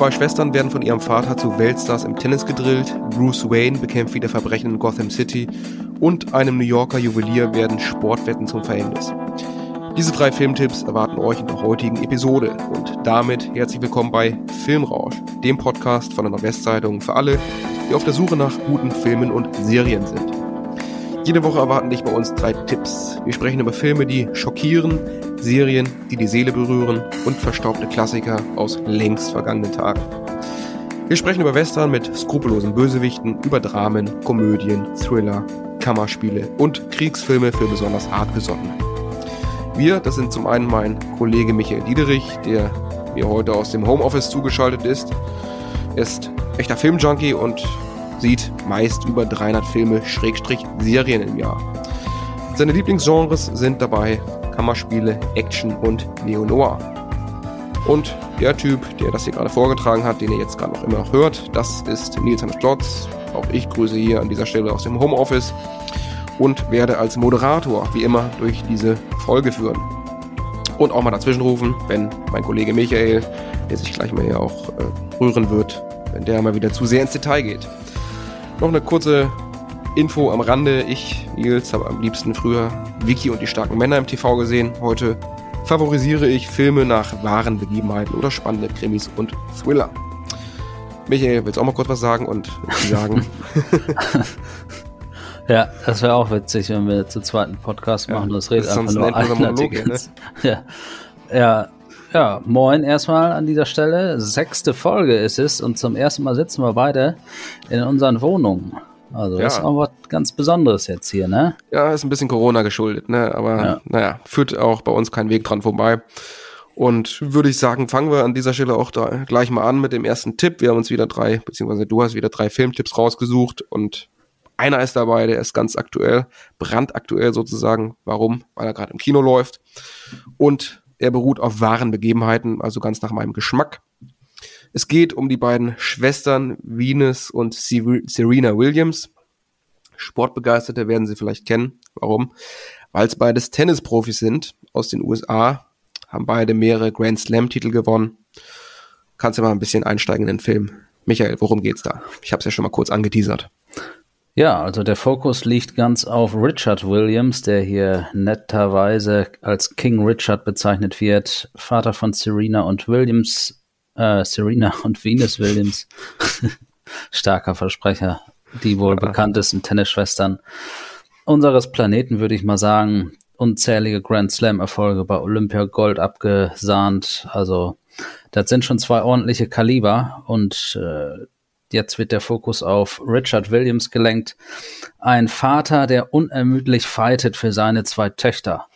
Zwei Schwestern werden von ihrem Vater zu Weltstars im Tennis gedrillt, Bruce Wayne bekämpft wieder Verbrechen in Gotham City und einem New Yorker Juwelier werden Sportwetten zum Verhängnis. Diese drei Filmtipps erwarten euch in der heutigen Episode und damit herzlich willkommen bei Filmrausch, dem Podcast von der Nordwestzeitung für alle, die auf der Suche nach guten Filmen und Serien sind. Jede Woche erwarten dich bei uns drei Tipps. Wir sprechen über Filme, die schockieren, Serien, die die Seele berühren und verstaubte Klassiker aus längst vergangenen Tagen. Wir sprechen über Western mit skrupellosen Bösewichten, über Dramen, Komödien, Thriller, Kammerspiele und Kriegsfilme für besonders hartgesottene. Wir, das sind zum einen mein Kollege Michael Diederich, der mir heute aus dem Homeoffice zugeschaltet ist. Ist echter Filmjunkie und sieht meist über 300 Filme, Schrägstrich Serien im Jahr. Seine Lieblingsgenres sind dabei Kammerspiele, Action und Neo-Noir. Und der Typ, der das hier gerade vorgetragen hat, den ihr jetzt gerade noch immer noch hört, das ist Nils Hannes Klotz. Auch ich grüße hier an dieser Stelle aus dem Homeoffice und werde als Moderator wie immer durch diese Folge führen. Und auch mal dazwischen rufen, wenn mein Kollege Michael, der sich gleich mal hier auch äh, rühren wird, wenn der mal wieder zu sehr ins Detail geht. Noch eine kurze Info am Rande. Ich, Nils, habe am liebsten früher Vicky und die starken Männer im TV gesehen. Heute favorisiere ich Filme nach wahren Begebenheiten oder spannende Krimis und Thriller. Michael, willst du auch mal kurz was sagen und sagen? ja, das wäre auch witzig, wenn wir zu zweiten Podcast machen. Ja, das redet einfach nur ein Monolog, ne? ja. ja, ja, moin erstmal an dieser Stelle. Sechste Folge ist es und zum ersten Mal sitzen wir beide in unseren Wohnungen. Also das ist auch was ganz Besonderes jetzt hier, ne? Ja, ist ein bisschen Corona geschuldet, ne? Aber ja. naja, führt auch bei uns kein Weg dran vorbei. Und würde ich sagen, fangen wir an dieser Stelle auch da gleich mal an mit dem ersten Tipp. Wir haben uns wieder drei, beziehungsweise du hast wieder drei Filmtipps rausgesucht und einer ist dabei, der ist ganz aktuell, brandaktuell sozusagen. Warum? Weil er gerade im Kino läuft. Und er beruht auf wahren Begebenheiten, also ganz nach meinem Geschmack. Es geht um die beiden Schwestern Venus und Serena Williams. Sportbegeisterte werden sie vielleicht kennen. Warum? Weil es beides Tennisprofis sind aus den USA, haben beide mehrere Grand Slam-Titel gewonnen. Kannst du mal ein bisschen einsteigen in den Film. Michael, worum geht's da? Ich habe es ja schon mal kurz angeteasert. Ja, also der Fokus liegt ganz auf Richard Williams, der hier netterweise als King Richard bezeichnet wird, Vater von Serena und Williams, äh, Serena und Venus Williams. Starker Versprecher, die wohl ja. bekanntesten Tennisschwestern unseres Planeten, würde ich mal sagen. Unzählige Grand Slam-Erfolge bei Olympia Gold abgesahnt. Also, das sind schon zwei ordentliche Kaliber und äh, Jetzt wird der Fokus auf Richard Williams gelenkt. Ein Vater, der unermüdlich fightet für seine zwei Töchter.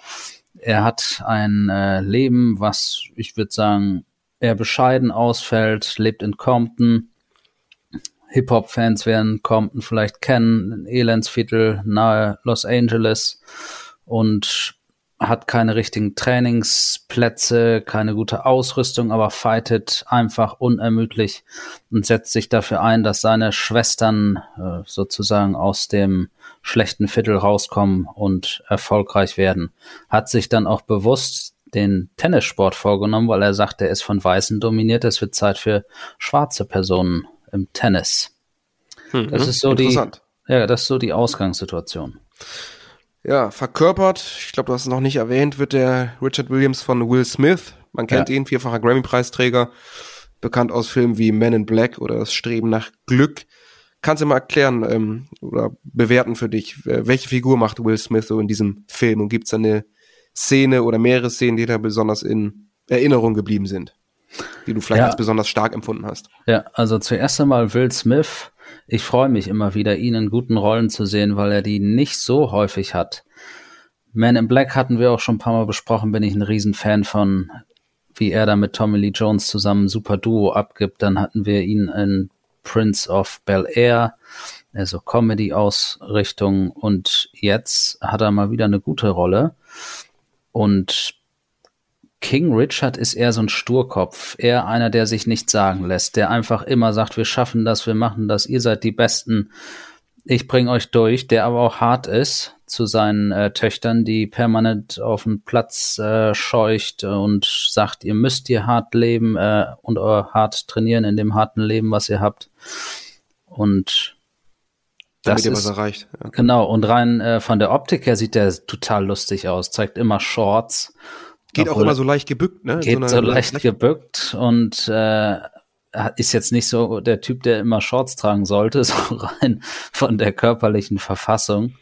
Er hat ein äh, Leben, was ich würde sagen, eher bescheiden ausfällt, lebt in Compton. Hip-Hop-Fans werden Compton vielleicht kennen, ein Elendsviertel nahe Los Angeles und hat keine richtigen Trainingsplätze, keine gute Ausrüstung, aber fightet einfach unermüdlich und setzt sich dafür ein, dass seine Schwestern äh, sozusagen aus dem schlechten Viertel rauskommen und erfolgreich werden. Hat sich dann auch bewusst den Tennissport vorgenommen, weil er sagt, er ist von Weißen dominiert, es wird Zeit für schwarze Personen im Tennis. Hm, das ist so die, ja, das ist so die Ausgangssituation. Ja, verkörpert, ich glaube, du hast es noch nicht erwähnt, wird der Richard Williams von Will Smith. Man kennt ja. ihn, vierfacher Grammy-Preisträger, bekannt aus Filmen wie Men in Black oder Das Streben nach Glück. Kannst du mal erklären ähm, oder bewerten für dich, welche Figur macht Will Smith so in diesem Film und gibt es eine Szene oder mehrere Szenen, die da besonders in Erinnerung geblieben sind, die du vielleicht ja. als besonders stark empfunden hast? Ja, also zuerst einmal Will Smith ich freue mich immer wieder, ihn in guten Rollen zu sehen, weil er die nicht so häufig hat. Man in Black hatten wir auch schon ein paar Mal besprochen, bin ich ein Riesenfan von, wie er da mit Tommy Lee Jones zusammen super Duo abgibt. Dann hatten wir ihn in Prince of Bel Air, also Comedy-Ausrichtung und jetzt hat er mal wieder eine gute Rolle. Und King Richard ist eher so ein Sturkopf, eher einer, der sich nichts sagen lässt, der einfach immer sagt, wir schaffen das, wir machen das, ihr seid die Besten. ich bringe euch durch, der aber auch hart ist zu seinen äh, Töchtern, die permanent auf den Platz äh, scheucht und sagt, ihr müsst hier hart leben äh, und euer hart trainieren in dem harten Leben, was ihr habt. Und damit das ihr was erreicht. Ja. Genau, und rein äh, von der Optik her sieht der total lustig aus, zeigt immer Shorts. Geht auch immer so leicht gebückt, ne? Geht so, so leicht gebückt und äh, ist jetzt nicht so der Typ, der immer Shorts tragen sollte, so rein von der körperlichen Verfassung.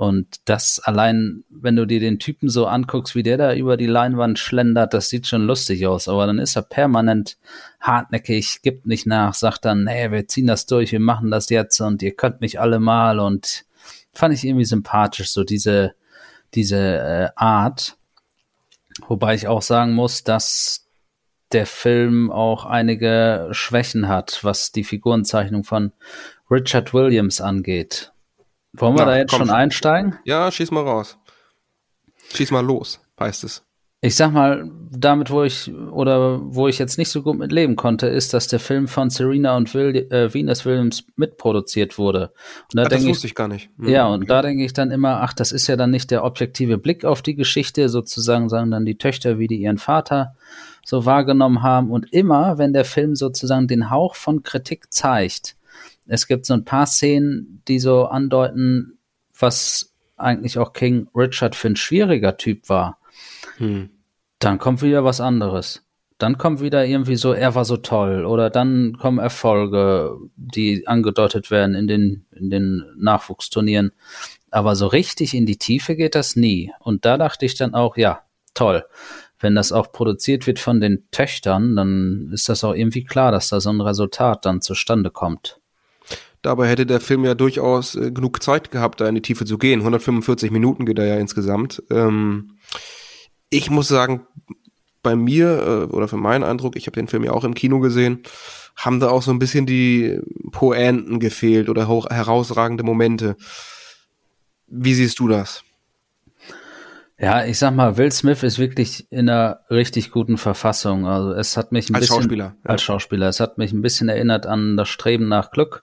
Und das allein, wenn du dir den Typen so anguckst, wie der da über die Leinwand schlendert, das sieht schon lustig aus. Aber dann ist er permanent hartnäckig, gibt nicht nach, sagt dann, nee, wir ziehen das durch, wir machen das jetzt und ihr könnt mich alle mal. Und fand ich irgendwie sympathisch, so diese, diese äh, Art. Wobei ich auch sagen muss, dass der Film auch einige Schwächen hat, was die Figurenzeichnung von Richard Williams angeht. Wollen wir Na, da jetzt schon einsteigen? Ja, schieß mal raus. Schieß mal los, heißt es. Ich sag mal, damit, wo ich oder wo ich jetzt nicht so gut mit leben konnte, ist, dass der Film von Serena und Will, äh, Venus Williams mitproduziert wurde. Und da ach, das wusste ich, ich gar nicht. Hm, ja, und okay. da denke ich dann immer, ach, das ist ja dann nicht der objektive Blick auf die Geschichte, sozusagen sagen dann die Töchter, wie die ihren Vater so wahrgenommen haben. Und immer, wenn der Film sozusagen den Hauch von Kritik zeigt, es gibt so ein paar Szenen, die so andeuten, was eigentlich auch King Richard für ein schwieriger Typ war. Hm. Dann kommt wieder was anderes. Dann kommt wieder irgendwie so, er war so toll. Oder dann kommen Erfolge, die angedeutet werden in den, in den Nachwuchsturnieren. Aber so richtig in die Tiefe geht das nie. Und da dachte ich dann auch, ja, toll wenn das auch produziert wird von den Töchtern, dann ist das auch irgendwie klar, dass da so ein Resultat dann zustande kommt. Dabei hätte der Film ja durchaus äh, genug Zeit gehabt, da in die Tiefe zu gehen. 145 Minuten geht er ja insgesamt. Ähm, ich muss sagen, bei mir äh, oder für meinen Eindruck, ich habe den Film ja auch im Kino gesehen, haben da auch so ein bisschen die Poenten gefehlt oder herausragende Momente. Wie siehst du das? Ja, ich sag mal, Will Smith ist wirklich in einer richtig guten Verfassung. Also es hat mich ein als bisschen Schauspieler, ja. als Schauspieler, es hat mich ein bisschen erinnert an das Streben nach Glück.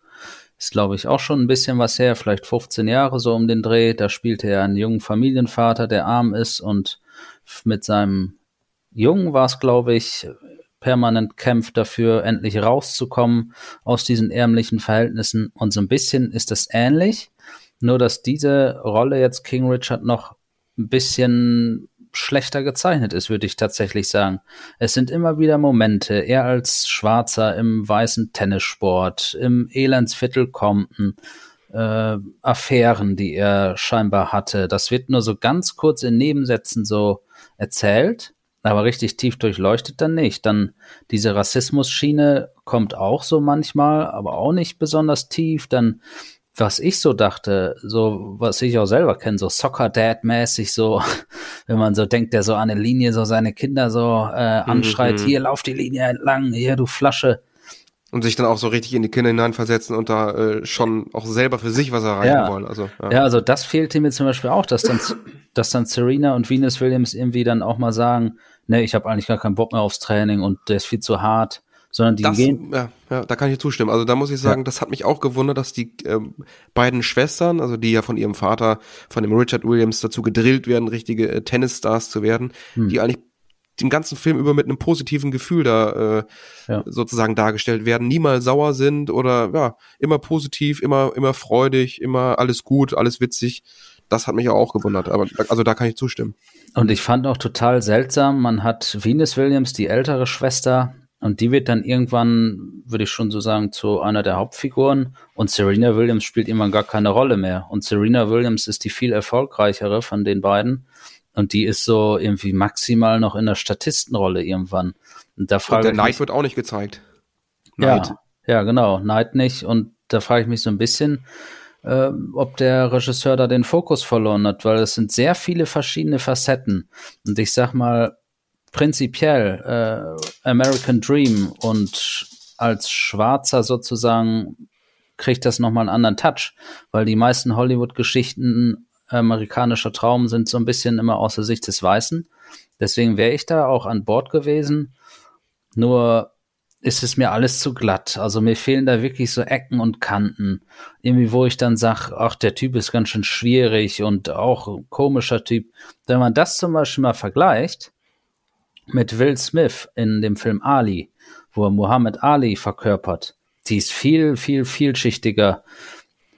Ist glaube ich auch schon ein bisschen was her, vielleicht 15 Jahre so um den Dreh. Da spielte er einen jungen Familienvater, der arm ist und mit seinem Jungen war es glaube ich permanent kämpft dafür, endlich rauszukommen aus diesen ärmlichen Verhältnissen. Und so ein bisschen ist das ähnlich, nur dass diese Rolle jetzt King Richard noch ein bisschen schlechter gezeichnet ist, würde ich tatsächlich sagen. Es sind immer wieder Momente, er als Schwarzer im weißen Tennissport, im Elendsviertel Compton, äh, Affären, die er scheinbar hatte. Das wird nur so ganz kurz in Nebensätzen so erzählt, aber richtig tief durchleuchtet dann nicht. Dann diese Rassismus-Schiene kommt auch so manchmal, aber auch nicht besonders tief. Dann was ich so dachte, so was ich auch selber kenne, so Soccer Dad mäßig, so wenn man so denkt, der so an der Linie so seine Kinder so äh, mhm, anschreit, mhm. hier lauf die Linie entlang, hier du Flasche. Und sich dann auch so richtig in die Kinder hineinversetzen und da äh, schon auch selber für sich was erreichen ja. wollen. Also, ja. ja, also das fehlte mir zum Beispiel auch, dass dann, dass dann Serena und Venus Williams irgendwie dann auch mal sagen, ne, ich habe eigentlich gar keinen Bock mehr aufs Training und der ist viel zu hart sondern die das, gehen. Ja, ja, da kann ich zustimmen. Also da muss ich sagen, ja. das hat mich auch gewundert, dass die äh, beiden Schwestern, also die ja von ihrem Vater, von dem Richard Williams dazu gedrillt werden, richtige äh, Tennisstars zu werden, hm. die eigentlich den ganzen Film über mit einem positiven Gefühl da äh, ja. sozusagen dargestellt werden, niemals sauer sind oder ja, immer positiv, immer, immer freudig, immer alles gut, alles witzig. Das hat mich auch gewundert, aber also da kann ich zustimmen. Und ich fand auch total seltsam, man hat Venus Williams, die ältere Schwester, und die wird dann irgendwann, würde ich schon so sagen, zu einer der Hauptfiguren. Und Serena Williams spielt irgendwann gar keine Rolle mehr. Und Serena Williams ist die viel erfolgreichere von den beiden. Und die ist so irgendwie maximal noch in der Statistenrolle irgendwann. Und, da frage und der Knight mich, wird auch nicht gezeigt. Knight. Ja, ja, genau. Knight nicht. Und da frage ich mich so ein bisschen, äh, ob der Regisseur da den Fokus verloren hat, weil es sind sehr viele verschiedene Facetten. Und ich sag mal, prinzipiell äh, American Dream und als Schwarzer sozusagen kriegt das nochmal einen anderen Touch, weil die meisten Hollywood-Geschichten amerikanischer Traum sind so ein bisschen immer aus der Sicht des Weißen. Deswegen wäre ich da auch an Bord gewesen. Nur ist es mir alles zu glatt. Also mir fehlen da wirklich so Ecken und Kanten. Irgendwie, wo ich dann sage, ach, der Typ ist ganz schön schwierig und auch ein komischer Typ. Wenn man das zum Beispiel mal vergleicht mit Will Smith in dem Film Ali, wo er Muhammad Ali verkörpert, die ist viel, viel, vielschichtiger.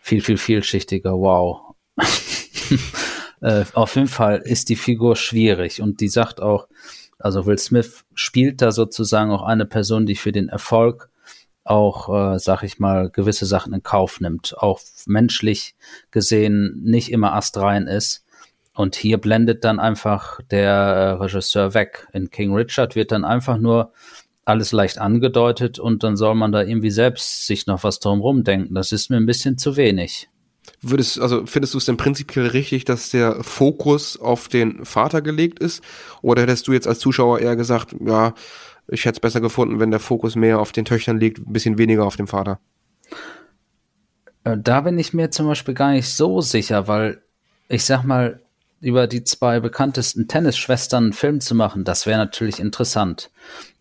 Viel, viel, vielschichtiger. Wow. äh, auf jeden Fall ist die Figur schwierig und die sagt auch, also Will Smith spielt da sozusagen auch eine Person, die für den Erfolg auch, äh, sag ich mal, gewisse Sachen in Kauf nimmt, auch menschlich gesehen nicht immer astrein ist. Und hier blendet dann einfach der äh, Regisseur weg. In King Richard wird dann einfach nur alles leicht angedeutet und dann soll man da irgendwie selbst sich noch was drum rumdenken. Das ist mir ein bisschen zu wenig. Würdest, also findest du es denn prinzipiell richtig, dass der Fokus auf den Vater gelegt ist? Oder hättest du jetzt als Zuschauer eher gesagt, ja, ich hätte es besser gefunden, wenn der Fokus mehr auf den Töchtern liegt, ein bisschen weniger auf dem Vater? Äh, da bin ich mir zum Beispiel gar nicht so sicher, weil ich sag mal, über die zwei bekanntesten Tennisschwestern einen Film zu machen, das wäre natürlich interessant.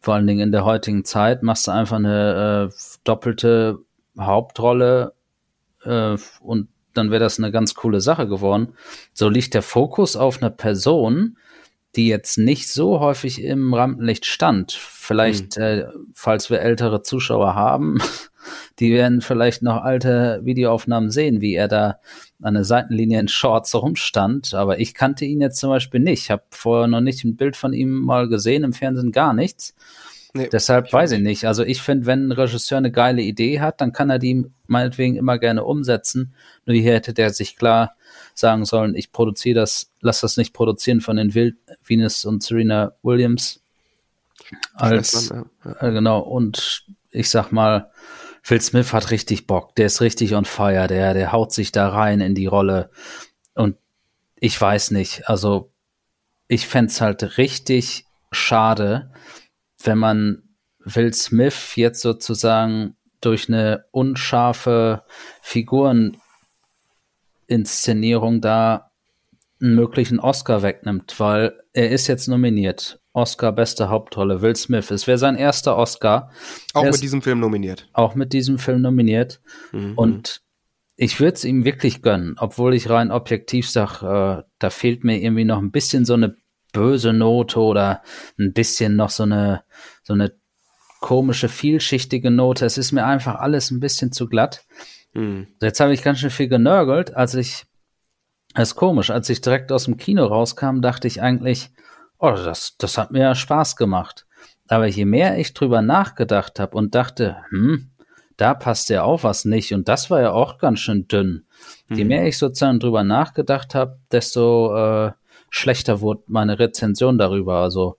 Vor allen Dingen in der heutigen Zeit machst du einfach eine äh, doppelte Hauptrolle äh, und dann wäre das eine ganz coole Sache geworden. So liegt der Fokus auf einer Person, die jetzt nicht so häufig im Rampenlicht stand. Vielleicht, mhm. äh, falls wir ältere Zuschauer haben, die werden vielleicht noch alte Videoaufnahmen sehen, wie er da an der Seitenlinie in Shorts rumstand. Aber ich kannte ihn jetzt zum Beispiel nicht. Ich habe vorher noch nicht ein Bild von ihm mal gesehen, im Fernsehen gar nichts. Nee, Deshalb weiß ich nicht. Also ich finde, wenn ein Regisseur eine geile Idee hat, dann kann er die meinetwegen immer gerne umsetzen. Nur hier hätte der sich klar sagen sollen, ich produziere das, lass das nicht produzieren von den Wild Venus und Serena Williams. Als, ja. äh, genau, und ich sag mal, Phil Smith hat richtig Bock, der ist richtig on fire, der, der haut sich da rein in die Rolle. Und ich weiß nicht, also ich fände es halt richtig schade, wenn man Will Smith jetzt sozusagen durch eine unscharfe Figureninszenierung da einen möglichen Oscar wegnimmt, weil er ist jetzt nominiert. Oscar beste Hauptrolle, Will Smith. Es wäre sein erster Oscar. Auch er mit diesem Film nominiert. Auch mit diesem Film nominiert. Mhm. Und ich würde es ihm wirklich gönnen, obwohl ich rein objektiv sage, äh, da fehlt mir irgendwie noch ein bisschen so eine böse Note oder ein bisschen noch so eine, so eine komische, vielschichtige Note. Es ist mir einfach alles ein bisschen zu glatt. Mhm. Jetzt habe ich ganz schön viel genörgelt, als ich, das ist komisch, als ich direkt aus dem Kino rauskam, dachte ich eigentlich, oh, das, das hat mir ja Spaß gemacht. Aber je mehr ich drüber nachgedacht habe und dachte, hm, da passt ja auch was nicht und das war ja auch ganz schön dünn. Mhm. Je mehr ich sozusagen drüber nachgedacht habe, desto äh, schlechter wurde meine Rezension darüber. Also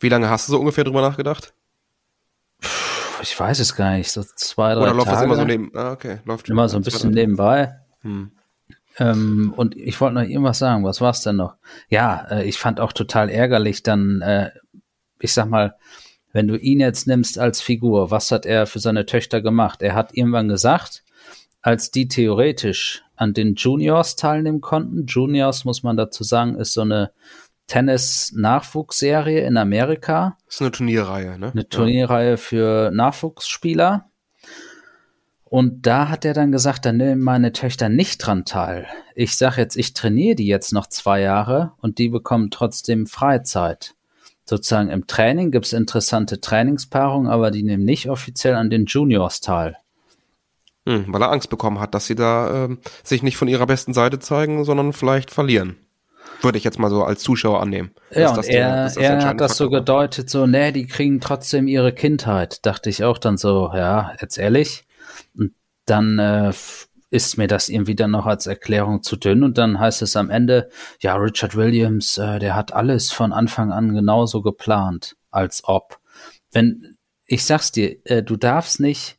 wie lange hast du so ungefähr drüber nachgedacht? Ich weiß es gar nicht, so zwei, drei Oder läuft Tage. das immer so neben? Ah, okay, läuft immer so ein bisschen nebenbei. Hm. Ähm, und ich wollte noch irgendwas sagen. Was war es denn noch? Ja, äh, ich fand auch total ärgerlich dann, äh, ich sag mal, wenn du ihn jetzt nimmst als Figur, was hat er für seine Töchter gemacht? Er hat irgendwann gesagt, als die theoretisch an den Juniors teilnehmen konnten. Juniors, muss man dazu sagen, ist so eine Tennis-Nachwuchsserie in Amerika. Das ist eine Turnierreihe, ne? Eine Turnierreihe für Nachwuchsspieler. Und da hat er dann gesagt, da nehmen meine Töchter nicht dran teil. Ich sage jetzt, ich trainiere die jetzt noch zwei Jahre und die bekommen trotzdem Freizeit. Sozusagen im Training gibt es interessante Trainingspaarungen, aber die nehmen nicht offiziell an den Juniors teil. Hm, weil er Angst bekommen hat, dass sie da äh, sich nicht von ihrer besten Seite zeigen, sondern vielleicht verlieren. Würde ich jetzt mal so als Zuschauer annehmen. Ja, und er, der, er hat das so gedeutet, so, nee, die kriegen trotzdem ihre Kindheit. Dachte ich auch dann so, ja, jetzt ehrlich. Und dann äh, ist mir das irgendwie dann noch als Erklärung zu dünn und dann heißt es am Ende, ja, Richard Williams, äh, der hat alles von Anfang an genauso geplant, als ob. Wenn, ich sag's dir, äh, du darfst nicht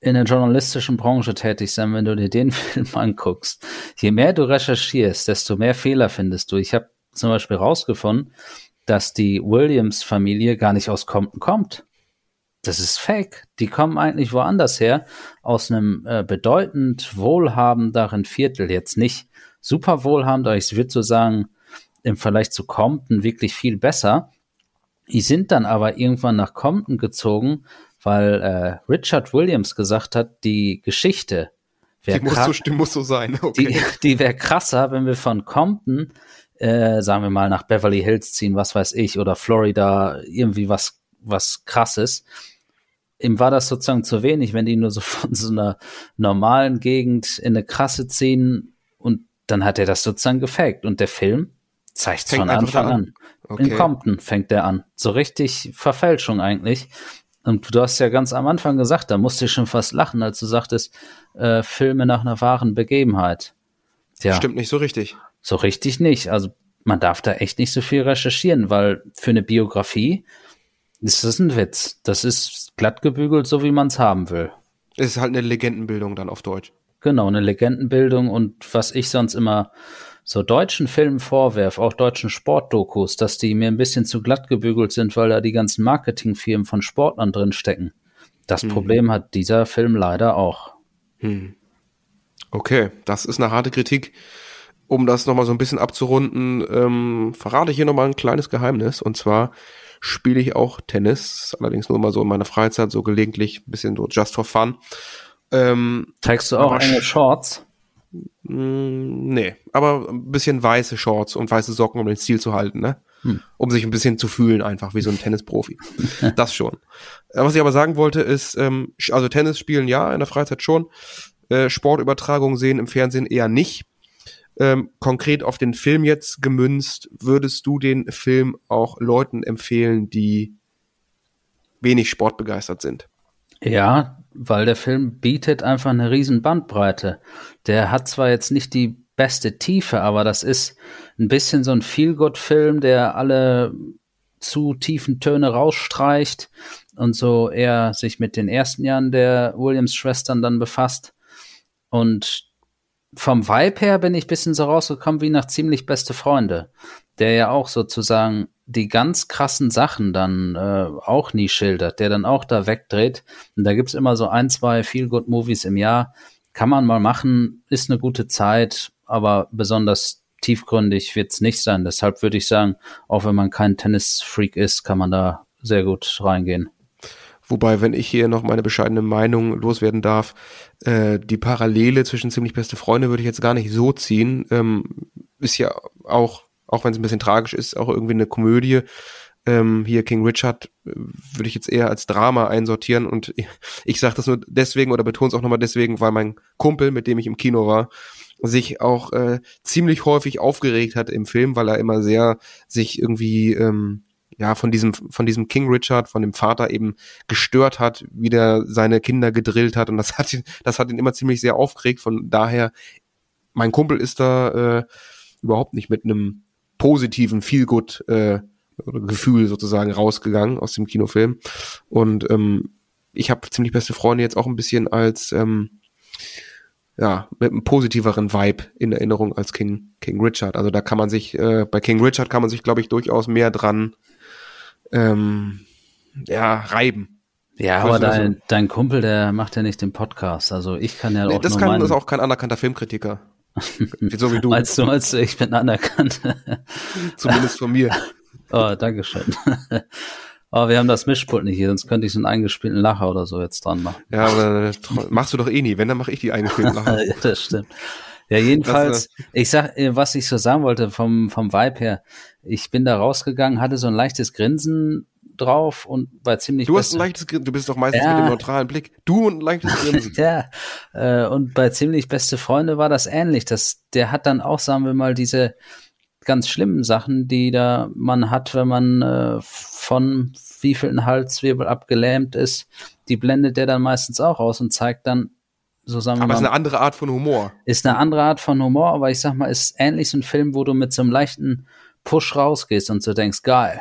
in der journalistischen Branche tätig sein, wenn du dir den Film anguckst. Je mehr du recherchierst, desto mehr Fehler findest du. Ich habe zum Beispiel rausgefunden, dass die Williams-Familie gar nicht aus Compton kommt. Das ist fake. Die kommen eigentlich woanders her, aus einem äh, bedeutend wohlhabenderen Viertel. Jetzt nicht super wohlhabend, aber ich würde so sagen, im Vergleich zu Compton wirklich viel besser. Die sind dann aber irgendwann nach Compton gezogen, weil äh, Richard Williams gesagt hat, die Geschichte die muss, so, die muss so sein. Okay. Die, die wäre krasser, wenn wir von Compton, äh, sagen wir mal, nach Beverly Hills ziehen, was weiß ich, oder Florida, irgendwie was, was krasses. Ihm war das sozusagen zu wenig, wenn die nur so von so einer normalen Gegend in eine krasse ziehen und dann hat er das sozusagen gefaked. Und der Film zeigt von Anfang an. an. Okay. In Compton fängt der an. So richtig Verfälschung eigentlich. Und du hast ja ganz am Anfang gesagt, da musste ich schon fast lachen, als du sagtest, äh, Filme nach einer wahren Begebenheit. Ja. Stimmt nicht so richtig. So richtig nicht. Also man darf da echt nicht so viel recherchieren, weil für eine Biografie ist das ein Witz. Das ist glatt gebügelt, so wie man es haben will. Es ist halt eine Legendenbildung dann auf Deutsch. Genau, eine Legendenbildung und was ich sonst immer so deutschen Filmen vorwerfe, auch deutschen Sportdokus, dass die mir ein bisschen zu glatt gebügelt sind, weil da die ganzen Marketingfirmen von Sportlern drin stecken. Das mhm. Problem hat dieser Film leider auch. Mhm. Okay, das ist eine harte Kritik. Um das nochmal so ein bisschen abzurunden, ähm, verrate ich hier nochmal ein kleines Geheimnis. Und zwar spiele ich auch Tennis, allerdings nur mal so in meiner Freizeit, so gelegentlich, ein bisschen so just for fun. Ähm, Trägst du auch eine Shorts? Mm, nee, aber ein bisschen weiße Shorts und weiße Socken, um den Stil zu halten, ne? Hm. Um sich ein bisschen zu fühlen, einfach wie so ein Tennisprofi. das schon. Äh, was ich aber sagen wollte, ist, ähm, also Tennis spielen ja, in der Freizeit schon. Äh, Sportübertragung sehen im Fernsehen eher nicht. Ähm, konkret auf den Film jetzt gemünzt, würdest du den Film auch Leuten empfehlen, die wenig sportbegeistert sind? Ja, weil der Film bietet einfach eine riesen Bandbreite. Der hat zwar jetzt nicht die beste Tiefe, aber das ist ein bisschen so ein Feelgood-Film, der alle zu tiefen Töne rausstreicht und so eher sich mit den ersten Jahren der Williams-Schwestern dann befasst. Und vom Vibe her bin ich ein bisschen so rausgekommen wie nach ziemlich beste Freunde, der ja auch sozusagen die ganz krassen Sachen dann äh, auch nie schildert, der dann auch da wegdreht. Und da gibt's immer so ein, zwei Feel-Good-Movies im Jahr. Kann man mal machen, ist eine gute Zeit, aber besonders tiefgründig wird's nicht sein. Deshalb würde ich sagen, auch wenn man kein Tennis-Freak ist, kann man da sehr gut reingehen. Wobei, wenn ich hier noch meine bescheidene Meinung loswerden darf, äh, die Parallele zwischen ziemlich beste Freunde würde ich jetzt gar nicht so ziehen. Ähm, ist ja auch auch wenn es ein bisschen tragisch ist, auch irgendwie eine Komödie. Ähm, hier King Richard äh, würde ich jetzt eher als Drama einsortieren und ich, ich sage das nur deswegen oder betone es auch nochmal deswegen, weil mein Kumpel, mit dem ich im Kino war, sich auch äh, ziemlich häufig aufgeregt hat im Film, weil er immer sehr sich irgendwie ähm, ja von diesem von diesem King Richard, von dem Vater eben gestört hat, wie der seine Kinder gedrillt hat und das hat ihn, das hat ihn immer ziemlich sehr aufgeregt. Von daher, mein Kumpel ist da äh, überhaupt nicht mit einem positiven Feelgood äh, Gefühl sozusagen rausgegangen aus dem Kinofilm. Und ähm, ich habe ziemlich beste Freunde jetzt auch ein bisschen als ähm, ja, mit einem positiveren Vibe in Erinnerung als King, King Richard. Also da kann man sich, äh, bei King Richard kann man sich, glaube ich, durchaus mehr dran ähm, ja, reiben. Ja, aber dein, so? dein Kumpel, der macht ja nicht den Podcast. Also ich kann ja auch. Nee, das kann, ist auch kein anerkannter Filmkritiker. So wie du. Meinst du, meinst du, ich bin anerkannt? Zumindest von mir. Oh, Dankeschön. Oh, wir haben das Mischpult nicht hier, sonst könnte ich so einen eingespielten Lacher oder so jetzt dran machen. Ja, aber machst du doch eh nie. Wenn, dann mache ich die eingespielten Lacher. ja, das stimmt. Ja, jedenfalls, das, ich sag, äh, was ich so sagen wollte vom, vom Vibe her, ich bin da rausgegangen, hatte so ein leichtes Grinsen drauf und bei ziemlich Du hast ein leichtes Grinsen, du bist doch meistens ja. mit dem neutralen Blick. Du und ein leichtes Grinsen. ja, äh, und bei ziemlich beste Freunde war das ähnlich. Das, der hat dann auch, sagen wir mal, diese ganz schlimmen Sachen, die da man hat, wenn man äh, von wievielten Halswirbel abgelähmt ist, die blendet der dann meistens auch aus und zeigt dann, so sagen wir aber mal. Aber ist eine andere Art von Humor. Ist eine andere Art von Humor, aber ich sag mal, ist ähnlich so ein Film, wo du mit so einem leichten Push rausgehst und so denkst, geil.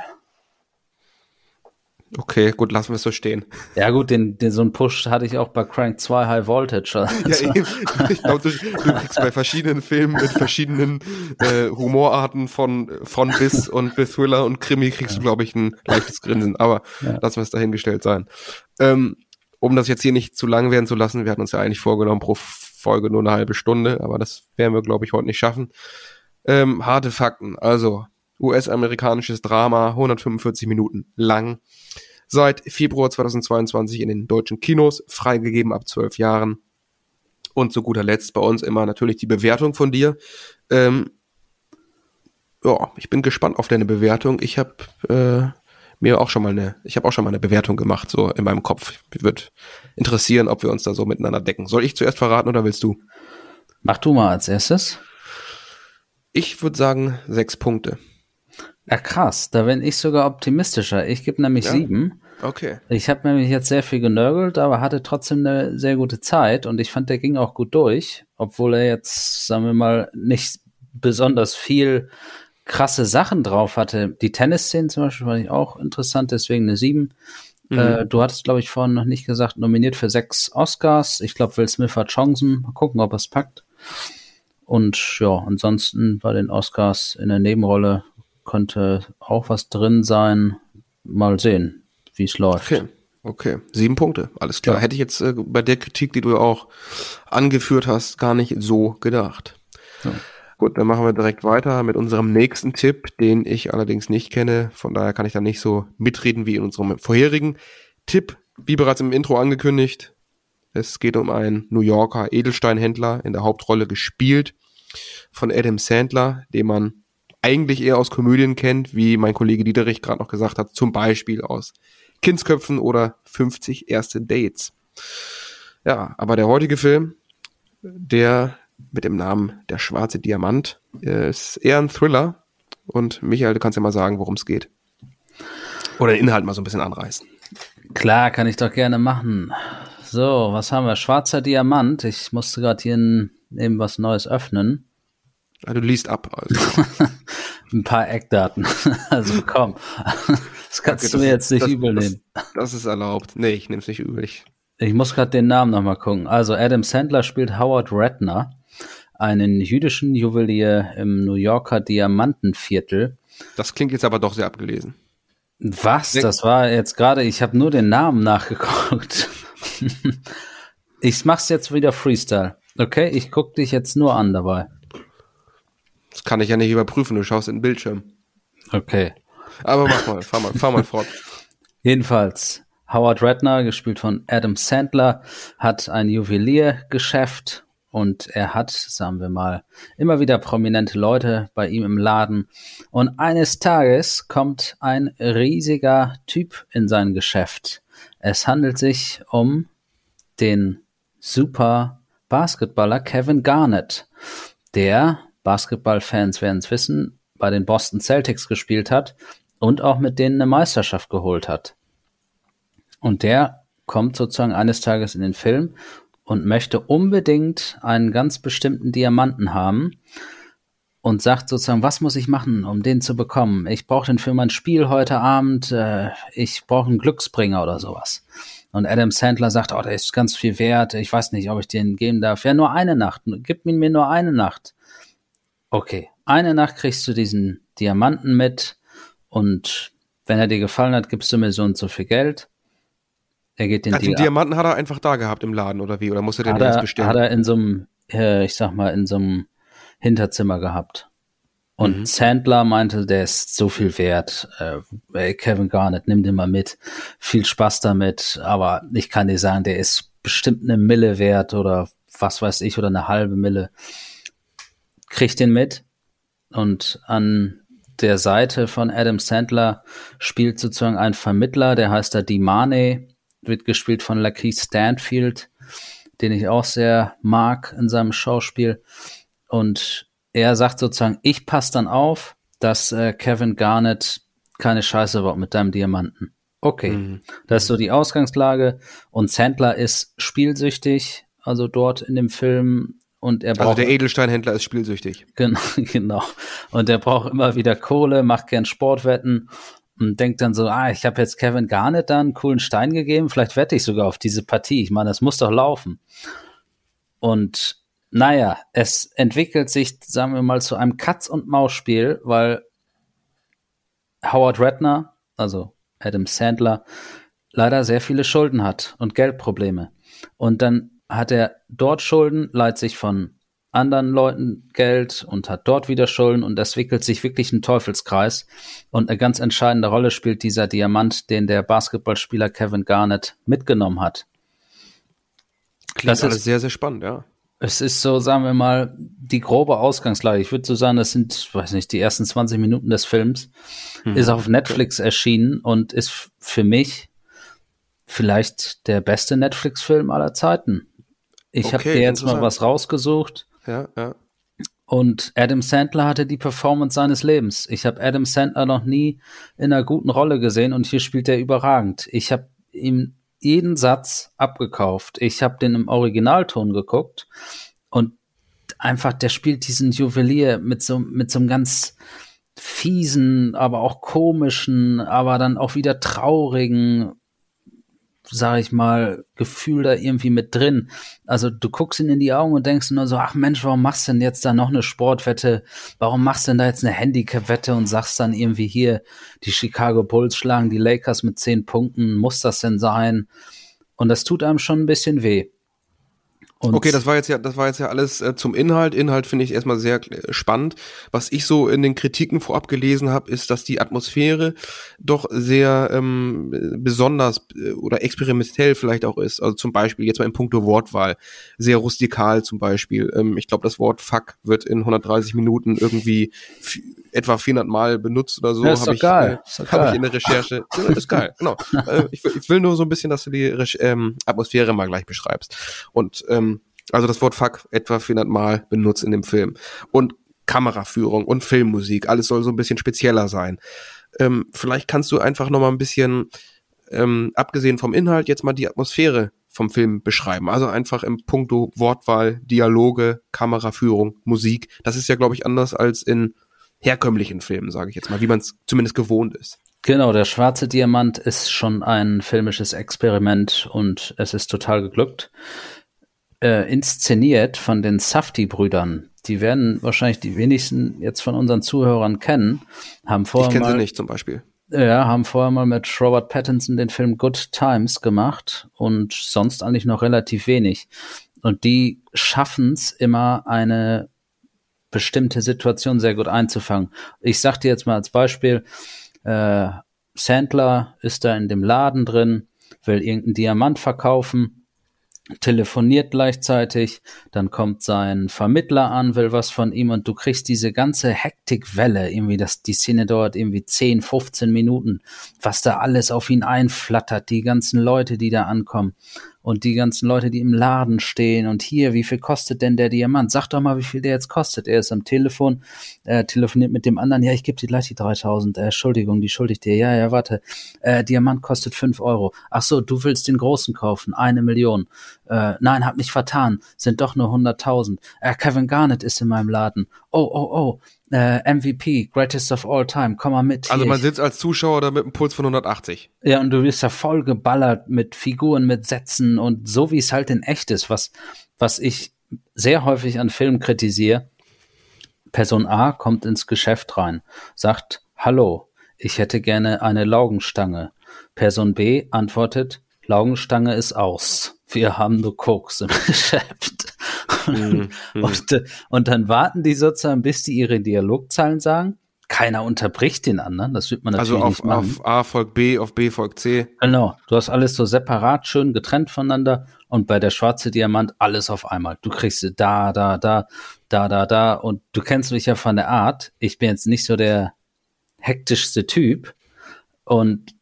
Okay, gut, lassen wir es so stehen. Ja, gut, den, den, so einen Push hatte ich auch bei Crank 2 High Voltage. Also. Ja, eben. Ich glaube, du, du, kriegst bei verschiedenen Filmen mit verschiedenen äh, Humorarten von, von bis und bis Thriller und Krimi kriegst du, glaube ich, ein leichtes Grinsen. Aber ja. lassen wir es dahingestellt sein. Ähm, um das jetzt hier nicht zu lang werden zu lassen, wir hatten uns ja eigentlich vorgenommen, pro Folge nur eine halbe Stunde, aber das werden wir, glaube ich, heute nicht schaffen. Ähm, harte Fakten. Also, US-amerikanisches Drama, 145 Minuten lang. Seit Februar 2022 in den deutschen Kinos, freigegeben ab 12 Jahren. Und zu guter Letzt bei uns immer natürlich die Bewertung von dir. Ähm, ja, ich bin gespannt auf deine Bewertung. Ich habe äh, mir auch schon mal eine, ich habe auch schon mal eine Bewertung gemacht, so in meinem Kopf. Mich würde interessieren, ob wir uns da so miteinander decken. Soll ich zuerst verraten oder willst du? Mach du mal als erstes. Ich würde sagen sechs Punkte. Ja, krass. Da bin ich sogar optimistischer. Ich gebe nämlich ja? sieben. Okay. Ich habe nämlich jetzt sehr viel genörgelt, aber hatte trotzdem eine sehr gute Zeit und ich fand, der ging auch gut durch, obwohl er jetzt, sagen wir mal, nicht besonders viel krasse Sachen drauf hatte. Die Tennisszenen zum Beispiel fand ich auch interessant, deswegen eine 7. Mhm. Äh, du hattest, glaube ich, vorhin noch nicht gesagt, nominiert für sechs Oscars. Ich glaube, Will Smith hat Chancen. Mal gucken, ob er es packt. Und ja, ansonsten bei den Oscars in der Nebenrolle könnte auch was drin sein. Mal sehen, wie es läuft. Okay. Okay, sieben Punkte, alles klar. Ja. Hätte ich jetzt äh, bei der Kritik, die du auch angeführt hast, gar nicht so gedacht. Ja. Gut, dann machen wir direkt weiter mit unserem nächsten Tipp, den ich allerdings nicht kenne. Von daher kann ich da nicht so mitreden wie in unserem vorherigen Tipp. Wie bereits im Intro angekündigt, es geht um einen New Yorker Edelsteinhändler in der Hauptrolle gespielt von Adam Sandler, den man eigentlich eher aus Komödien kennt, wie mein Kollege Dieterich gerade noch gesagt hat, zum Beispiel aus Kindsköpfen oder 50 erste Dates. Ja, aber der heutige Film, der mit dem Namen Der schwarze Diamant. Ist eher ein Thriller. Und Michael, du kannst ja mal sagen, worum es geht. Oder den Inhalt mal so ein bisschen anreißen. Klar, kann ich doch gerne machen. So, was haben wir? Schwarzer Diamant. Ich musste gerade hier eben was Neues öffnen. Ja, du liest ab. Also. ein paar Eckdaten. also komm. Das kannst okay, du mir jetzt nicht das, übel nehmen. Das, das, ist erlaubt. Nee, ich nehme es nicht übel. Ich, ich muss gerade den Namen nochmal gucken. Also Adam Sandler spielt Howard Redner einen jüdischen Juwelier im New Yorker Diamantenviertel. Das klingt jetzt aber doch sehr abgelesen. Was? Das war jetzt gerade, ich habe nur den Namen nachgeguckt. ich mach's jetzt wieder Freestyle. Okay, ich guck dich jetzt nur an dabei. Das kann ich ja nicht überprüfen, du schaust in den Bildschirm. Okay. Aber mach mal, fahr mal, fahr mal fort. Jedenfalls, Howard Redner, gespielt von Adam Sandler, hat ein Juweliergeschäft und er hat, sagen wir mal, immer wieder prominente Leute bei ihm im Laden. Und eines Tages kommt ein riesiger Typ in sein Geschäft. Es handelt sich um den Super Basketballer Kevin Garnett, der, Basketballfans werden es wissen, bei den Boston Celtics gespielt hat und auch mit denen eine Meisterschaft geholt hat. Und der kommt sozusagen eines Tages in den Film und möchte unbedingt einen ganz bestimmten Diamanten haben und sagt sozusagen, was muss ich machen, um den zu bekommen? Ich brauche den für mein Spiel heute Abend, äh, ich brauche einen Glücksbringer oder sowas. Und Adam Sandler sagt, oh, der ist ganz viel wert, ich weiß nicht, ob ich den geben darf. Ja, nur eine Nacht, gib mir nur eine Nacht. Okay, eine Nacht kriegst du diesen Diamanten mit und wenn er dir gefallen hat, gibst du mir so und so viel Geld. Er geht den also den Diamanten hat er einfach da gehabt im Laden oder wie? Oder musste der den erst bestellen? Hat er in so einem, äh, ich sag mal, in so einem Hinterzimmer gehabt. Und mhm. Sandler meinte, der ist so viel wert. Äh, Kevin Garnett, nimm den mal mit. Viel Spaß damit. Aber ich kann dir sagen, der ist bestimmt eine Mille wert oder was weiß ich oder eine halbe Mille. Krieg den mit. Und an der Seite von Adam Sandler spielt sozusagen ein Vermittler, der heißt da Dimane wird gespielt von Lakeith Stanfield, den ich auch sehr mag in seinem Schauspiel. Und er sagt sozusagen, ich passe dann auf, dass äh, Kevin Garnett keine Scheiße baut mit deinem Diamanten. Okay, mhm. das ist so die Ausgangslage. Und Sandler ist spielsüchtig, also dort in dem Film. Und er also braucht, also der Edelsteinhändler ist spielsüchtig. Genau, genau. Und er braucht immer wieder Kohle, macht gern Sportwetten und denkt dann so, ah, ich habe jetzt Kevin Garnett da einen coolen Stein gegeben, vielleicht wette ich sogar auf diese Partie. Ich meine, das muss doch laufen. Und naja, es entwickelt sich, sagen wir mal, zu einem Katz- und Maus-Spiel, weil Howard Redner, also Adam Sandler, leider sehr viele Schulden hat und Geldprobleme. Und dann hat er dort Schulden, leiht sich von anderen Leuten Geld und hat dort wieder Schulden und es wickelt sich wirklich ein Teufelskreis. Und eine ganz entscheidende Rolle spielt dieser Diamant, den der Basketballspieler Kevin Garnett mitgenommen hat. Klingt das alles ist, sehr, sehr spannend, ja. Es ist so, sagen wir mal, die grobe Ausgangslage. Ich würde so sagen, das sind, weiß nicht, die ersten 20 Minuten des Films. Hm. Ist auf Netflix erschienen und ist für mich vielleicht der beste Netflix-Film aller Zeiten. Ich okay, habe dir jetzt mal was rausgesucht. Ja, ja. Und Adam Sandler hatte die Performance seines Lebens. Ich habe Adam Sandler noch nie in einer guten Rolle gesehen und hier spielt er überragend. Ich habe ihm jeden Satz abgekauft. Ich habe den im Originalton geguckt und einfach, der spielt diesen Juwelier mit so, mit so einem ganz fiesen, aber auch komischen, aber dann auch wieder traurigen sag ich mal, Gefühl da irgendwie mit drin. Also du guckst ihn in die Augen und denkst nur so, ach Mensch, warum machst du denn jetzt da noch eine Sportwette? Warum machst du denn da jetzt eine Handicap-Wette und sagst dann irgendwie hier, die Chicago Bulls schlagen die Lakers mit zehn Punkten, muss das denn sein? Und das tut einem schon ein bisschen weh. Und okay, das war jetzt ja, das war jetzt ja alles äh, zum Inhalt. Inhalt finde ich erstmal sehr äh, spannend. Was ich so in den Kritiken vorab gelesen habe, ist, dass die Atmosphäre doch sehr ähm, besonders äh, oder experimentell vielleicht auch ist. Also zum Beispiel jetzt mal in puncto Wortwahl sehr rustikal zum Beispiel. Ähm, ich glaube, das Wort Fuck wird in 130 Minuten irgendwie etwa 400 Mal benutzt oder so. Ja, ist habe ich, geil. Äh, hab ich in der Recherche. ja, ist geil, genau. äh, ich, ich, will nur so ein bisschen, dass du die ähm, Atmosphäre mal gleich beschreibst. Und ähm, also das Wort Fuck etwa 400 Mal benutzt in dem Film. Und Kameraführung und Filmmusik, alles soll so ein bisschen spezieller sein. Ähm, vielleicht kannst du einfach noch mal ein bisschen, ähm, abgesehen vom Inhalt, jetzt mal die Atmosphäre vom Film beschreiben. Also einfach im Punkto Wortwahl, Dialoge, Kameraführung, Musik. Das ist ja, glaube ich, anders als in herkömmlichen Filmen, sage ich jetzt mal, wie man es zumindest gewohnt ist. Genau, der schwarze Diamant ist schon ein filmisches Experiment und es ist total geglückt. Äh, inszeniert von den Safti-Brüdern. Die werden wahrscheinlich die wenigsten jetzt von unseren Zuhörern kennen. Haben vorher ich kenne sie nicht zum Beispiel. Ja, haben vorher mal mit Robert Pattinson den Film Good Times gemacht und sonst eigentlich noch relativ wenig. Und die schaffen es immer eine bestimmte Situation sehr gut einzufangen. Ich sag dir jetzt mal als Beispiel, äh, Sandler ist da in dem Laden drin, will irgendeinen Diamant verkaufen, telefoniert gleichzeitig, dann kommt sein Vermittler an, will was von ihm und du kriegst diese ganze Hektikwelle, irgendwie, dass die Szene dauert irgendwie 10, 15 Minuten, was da alles auf ihn einflattert, die ganzen Leute, die da ankommen und die ganzen Leute, die im Laden stehen und hier, wie viel kostet denn der Diamant? Sag doch mal, wie viel der jetzt kostet. Er ist am Telefon, äh, telefoniert mit dem anderen. Ja, ich gebe dir gleich die 3000. Äh, Entschuldigung, die schuldig dir. Ja, ja, warte. Äh, Diamant kostet 5 Euro. Ach so, du willst den großen kaufen. Eine Million. Äh, nein, hab mich vertan. Sind doch nur 100.000. Äh, Kevin Garnett ist in meinem Laden. Oh, oh, oh äh, MVP, Greatest of All Time, komm mal mit. Also man sitzt als Zuschauer da mit einem Puls von 180. Ja, und du wirst da voll geballert mit Figuren, mit Sätzen und so wie es halt in echt ist, was, was ich sehr häufig an Filmen kritisiere. Person A kommt ins Geschäft rein, sagt, hallo, ich hätte gerne eine Laugenstange. Person B antwortet, Laugenstange ist aus. Wir haben nur Koks im Geschäft. Mhm. Und, äh, und dann warten die sozusagen, bis die ihre Dialogzahlen sagen. Keiner unterbricht den anderen, das wird man also natürlich also auf, nicht machen. auf A folgt B, auf B folgt C. Genau, du hast alles so separat, schön getrennt voneinander und bei der schwarze Diamant alles auf einmal. Du kriegst da, da, da, da, da, da und du kennst mich ja von der Art. Ich bin jetzt nicht so der hektischste Typ und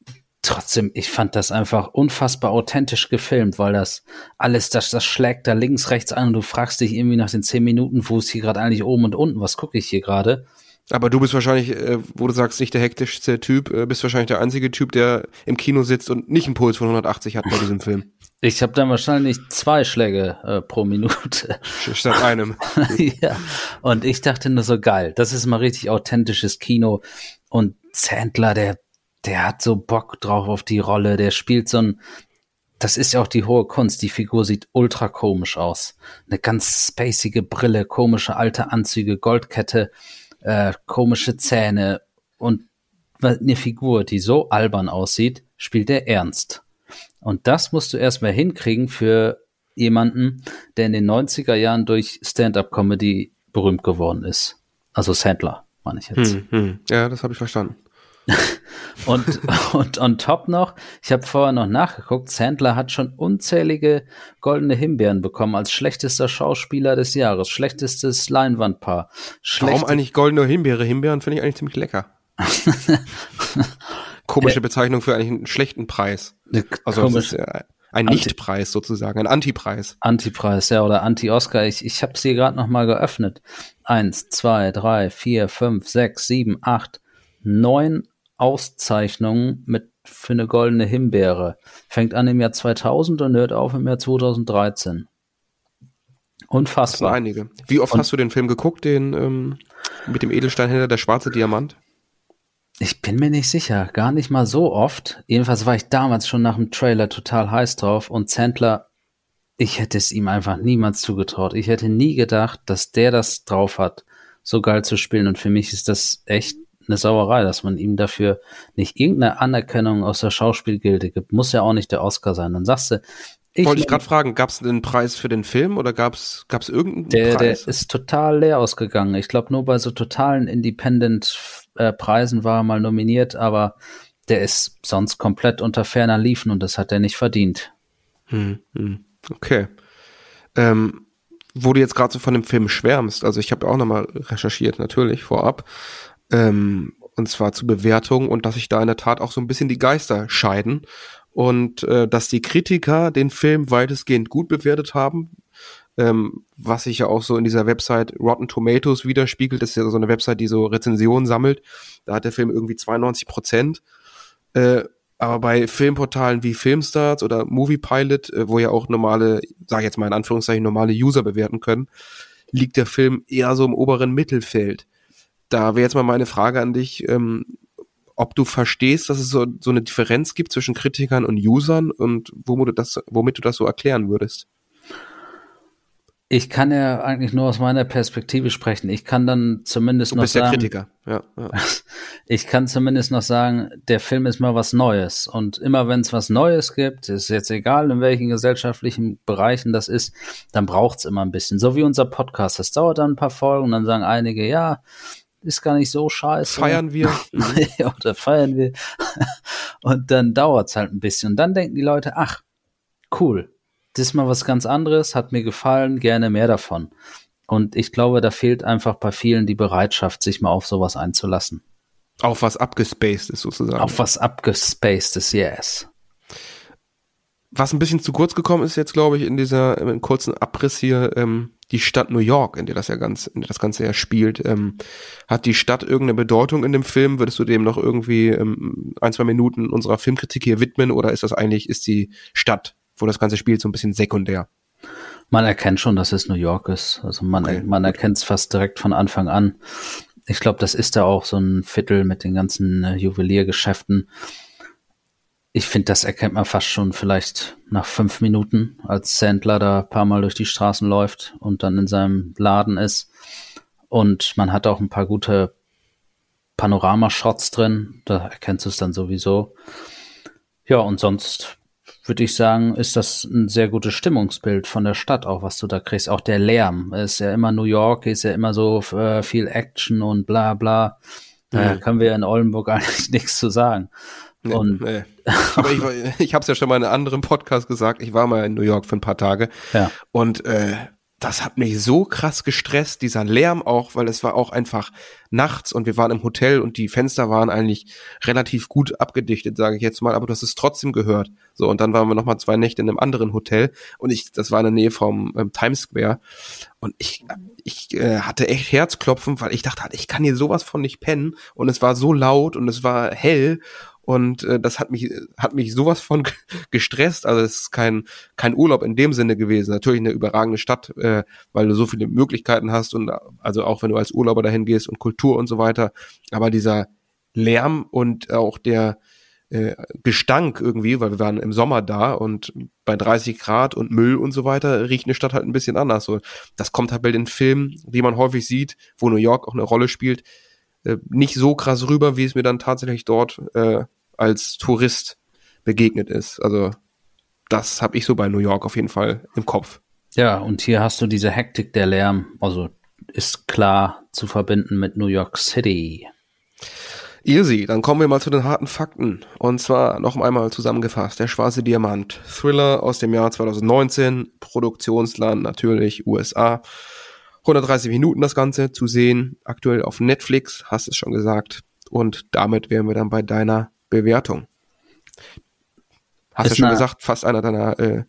trotzdem, ich fand das einfach unfassbar authentisch gefilmt, weil das alles, das, das schlägt da links, rechts an und du fragst dich irgendwie nach den zehn Minuten, wo ist hier gerade eigentlich oben und unten, was gucke ich hier gerade? Aber du bist wahrscheinlich, äh, wo du sagst, nicht der hektischste Typ, äh, bist wahrscheinlich der einzige Typ, der im Kino sitzt und nicht einen Puls von 180 hat bei diesem Film. Ich habe dann wahrscheinlich zwei Schläge äh, pro Minute. Statt einem. ja. Und ich dachte nur so geil, das ist mal richtig authentisches Kino. Und Sandler, der der hat so Bock drauf auf die Rolle, der spielt so ein, das ist ja auch die hohe Kunst, die Figur sieht ultra komisch aus. Eine ganz spacige Brille, komische alte Anzüge, Goldkette, äh, komische Zähne und eine Figur, die so albern aussieht, spielt er ernst. Und das musst du erstmal hinkriegen für jemanden, der in den 90er Jahren durch Stand-up-Comedy berühmt geworden ist. Also Sandler, meine ich jetzt. Hm, hm. Ja, das habe ich verstanden. und, und on top noch, ich habe vorher noch nachgeguckt, Sandler hat schon unzählige goldene Himbeeren bekommen als schlechtester Schauspieler des Jahres, schlechtestes Leinwandpaar. Warum eigentlich goldene Himbeere? Himbeeren finde ich eigentlich ziemlich lecker. Komische Bezeichnung für eigentlich einen schlechten Preis. Also Komisch. ist ja ein Nichtpreis sozusagen, ein Antipreis. Antipreis, ja, oder Anti-Oscar. Ich, ich habe es hier gerade noch mal geöffnet. Eins, zwei, drei, vier, fünf, sechs, sieben, acht, neun Auszeichnungen mit für eine goldene Himbeere. Fängt an im Jahr 2000 und hört auf im Jahr 2013. Unfassbar. Das sind einige. Wie oft und hast du den Film geguckt, den ähm, mit dem Edelsteinhändler, der schwarze Diamant? Ich bin mir nicht sicher, gar nicht mal so oft. Jedenfalls war ich damals schon nach dem Trailer total heiß drauf und Sandler, ich hätte es ihm einfach niemals zugetraut. Ich hätte nie gedacht, dass der das drauf hat, so geil zu spielen und für mich ist das echt eine Sauerei, dass man ihm dafür nicht irgendeine Anerkennung aus der Schauspielgilde gibt. Muss ja auch nicht der Oscar sein. Dann sagst du, ich Wollte ich gerade fragen, gab es einen Preis für den Film oder gab es irgendeinen der, Preis? Der ist total leer ausgegangen. Ich glaube, nur bei so totalen Independent-Preisen war er mal nominiert, aber der ist sonst komplett unter ferner Liefen und das hat er nicht verdient. Hm, hm. Okay. Ähm, wo du jetzt gerade so von dem Film schwärmst, also ich habe auch nochmal recherchiert, natürlich, vorab, ähm, und zwar zu Bewertung und dass sich da in der Tat auch so ein bisschen die Geister scheiden und äh, dass die Kritiker den Film weitestgehend gut bewertet haben, ähm, was sich ja auch so in dieser Website Rotten Tomatoes widerspiegelt. Das ist ja so eine Website, die so Rezensionen sammelt. Da hat der Film irgendwie 92 Prozent. Äh, aber bei Filmportalen wie Filmstarts oder Movie Pilot, äh, wo ja auch normale, sage ich jetzt mal in Anführungszeichen, normale User bewerten können, liegt der Film eher so im oberen Mittelfeld. Da wäre jetzt mal meine Frage an dich. Ähm, ob du verstehst, dass es so, so eine Differenz gibt zwischen Kritikern und Usern und womit du das, womit du das so erklären würdest. Ich kann ja eigentlich nur aus meiner Perspektive sprechen. Ich kann dann zumindest du noch sagen. Bist der Kritiker, ja, ja. Ich kann zumindest noch sagen, der Film ist mal was Neues. Und immer wenn es was Neues gibt, ist jetzt egal, in welchen gesellschaftlichen Bereichen das ist, dann braucht es immer ein bisschen. So wie unser Podcast. Das dauert dann ein paar Folgen dann sagen einige, ja, ist gar nicht so scheiße. Feiern wir. Oder feiern wir. Und dann dauert es halt ein bisschen. Und dann denken die Leute, ach, cool, das ist mal was ganz anderes, hat mir gefallen, gerne mehr davon. Und ich glaube, da fehlt einfach bei vielen die Bereitschaft, sich mal auf sowas einzulassen. Auf was abgespaced ist sozusagen. Auf was abgespaced ist, yes was ein bisschen zu kurz gekommen ist jetzt, glaube ich, in dieser in kurzen Abriss hier, ähm, die Stadt New York, in der das ja ganz, in der das Ganze ja spielt, ähm, hat die Stadt irgendeine Bedeutung in dem Film? Würdest du dem noch irgendwie ähm, ein, zwei Minuten unserer Filmkritik hier widmen oder ist das eigentlich, ist die Stadt, wo das Ganze spielt, so ein bisschen sekundär? Man erkennt schon, dass es New York ist. Also man, okay. man erkennt es fast direkt von Anfang an. Ich glaube, das ist da auch so ein Viertel mit den ganzen äh, Juweliergeschäften ich finde, das erkennt man fast schon vielleicht nach fünf Minuten, als Sandler da ein paar Mal durch die Straßen läuft und dann in seinem Laden ist. Und man hat auch ein paar gute Panoramashots drin, da erkennst du es dann sowieso. Ja, und sonst würde ich sagen, ist das ein sehr gutes Stimmungsbild von der Stadt, auch was du da kriegst. Auch der Lärm. Ist ja immer New York, ist ja immer so äh, viel Action und bla bla. Da mhm. können wir in Oldenburg eigentlich nichts zu sagen. Nee, nee. Aber ich, ich habe es ja schon mal in einem anderen Podcast gesagt, ich war mal in New York für ein paar Tage. Ja. Und äh, das hat mich so krass gestresst, dieser Lärm auch, weil es war auch einfach nachts und wir waren im Hotel und die Fenster waren eigentlich relativ gut abgedichtet, sage ich jetzt mal, aber du hast es trotzdem gehört. So, und dann waren wir nochmal zwei Nächte in einem anderen Hotel und ich, das war in der Nähe vom ähm, Times Square und ich, ich äh, hatte echt Herzklopfen, weil ich dachte, ich kann hier sowas von nicht pennen und es war so laut und es war hell und äh, das hat mich hat mich sowas von gestresst. Also es ist kein kein Urlaub in dem Sinne gewesen. Natürlich eine überragende Stadt, äh, weil du so viele Möglichkeiten hast und also auch wenn du als Urlauber dahin gehst und Kultur und so weiter. Aber dieser Lärm und auch der äh, Gestank irgendwie, weil wir waren im Sommer da und bei 30 Grad und Müll und so weiter riecht eine Stadt halt ein bisschen anders. So, das kommt halt bei den Filmen, die man häufig sieht, wo New York auch eine Rolle spielt, äh, nicht so krass rüber, wie es mir dann tatsächlich dort äh, als Tourist begegnet ist. Also Das habe ich so bei New York auf jeden Fall im Kopf. Ja, und hier hast du diese Hektik, der Lärm, also ist klar zu verbinden mit New York City. Easy, dann kommen wir mal zu den harten Fakten. Und zwar noch einmal zusammengefasst. Der schwarze Diamant. Thriller aus dem Jahr 2019. Produktionsland natürlich USA. 130 Minuten das Ganze zu sehen. Aktuell auf Netflix, hast es schon gesagt. Und damit wären wir dann bei deiner Bewertung. Hast du schon gesagt, fast einer deiner äh,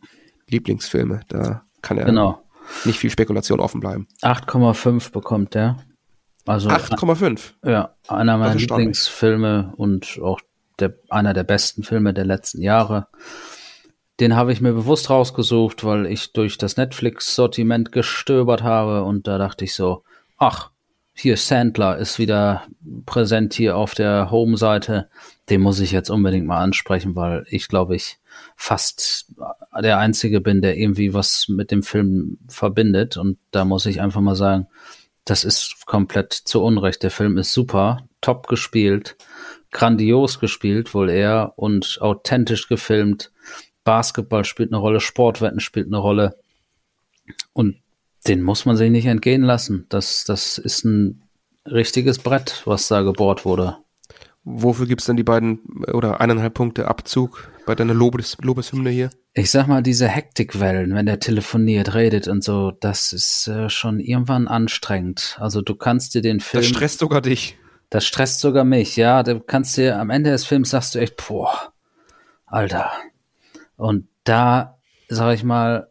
Lieblingsfilme. Da kann ja genau. nicht viel Spekulation offen bleiben. 8,5 bekommt der. Also 8,5. Ja, einer meiner Lieblingsfilme und auch der, einer der besten Filme der letzten Jahre. Den habe ich mir bewusst rausgesucht, weil ich durch das Netflix-Sortiment gestöbert habe und da dachte ich so, ach, hier Sandler ist wieder präsent hier auf der Home-Seite. Den muss ich jetzt unbedingt mal ansprechen, weil ich glaube ich fast der Einzige bin, der irgendwie was mit dem Film verbindet. Und da muss ich einfach mal sagen, das ist komplett zu Unrecht. Der Film ist super, top gespielt, grandios gespielt, wohl eher, und authentisch gefilmt. Basketball spielt eine Rolle, Sportwetten spielt eine Rolle. Und den muss man sich nicht entgehen lassen. Das, das ist ein richtiges Brett, was da gebohrt wurde. Wofür gibt es denn die beiden oder eineinhalb Punkte Abzug bei deiner Lobes, Lobeshymne hier? Ich sag mal, diese Hektikwellen, wenn der telefoniert, redet und so, das ist äh, schon irgendwann anstrengend. Also du kannst dir den Film. Das stresst sogar dich. Das stresst sogar mich, ja. Du kannst dir am Ende des Films sagst du echt, boah, Alter. Und da, sag ich mal,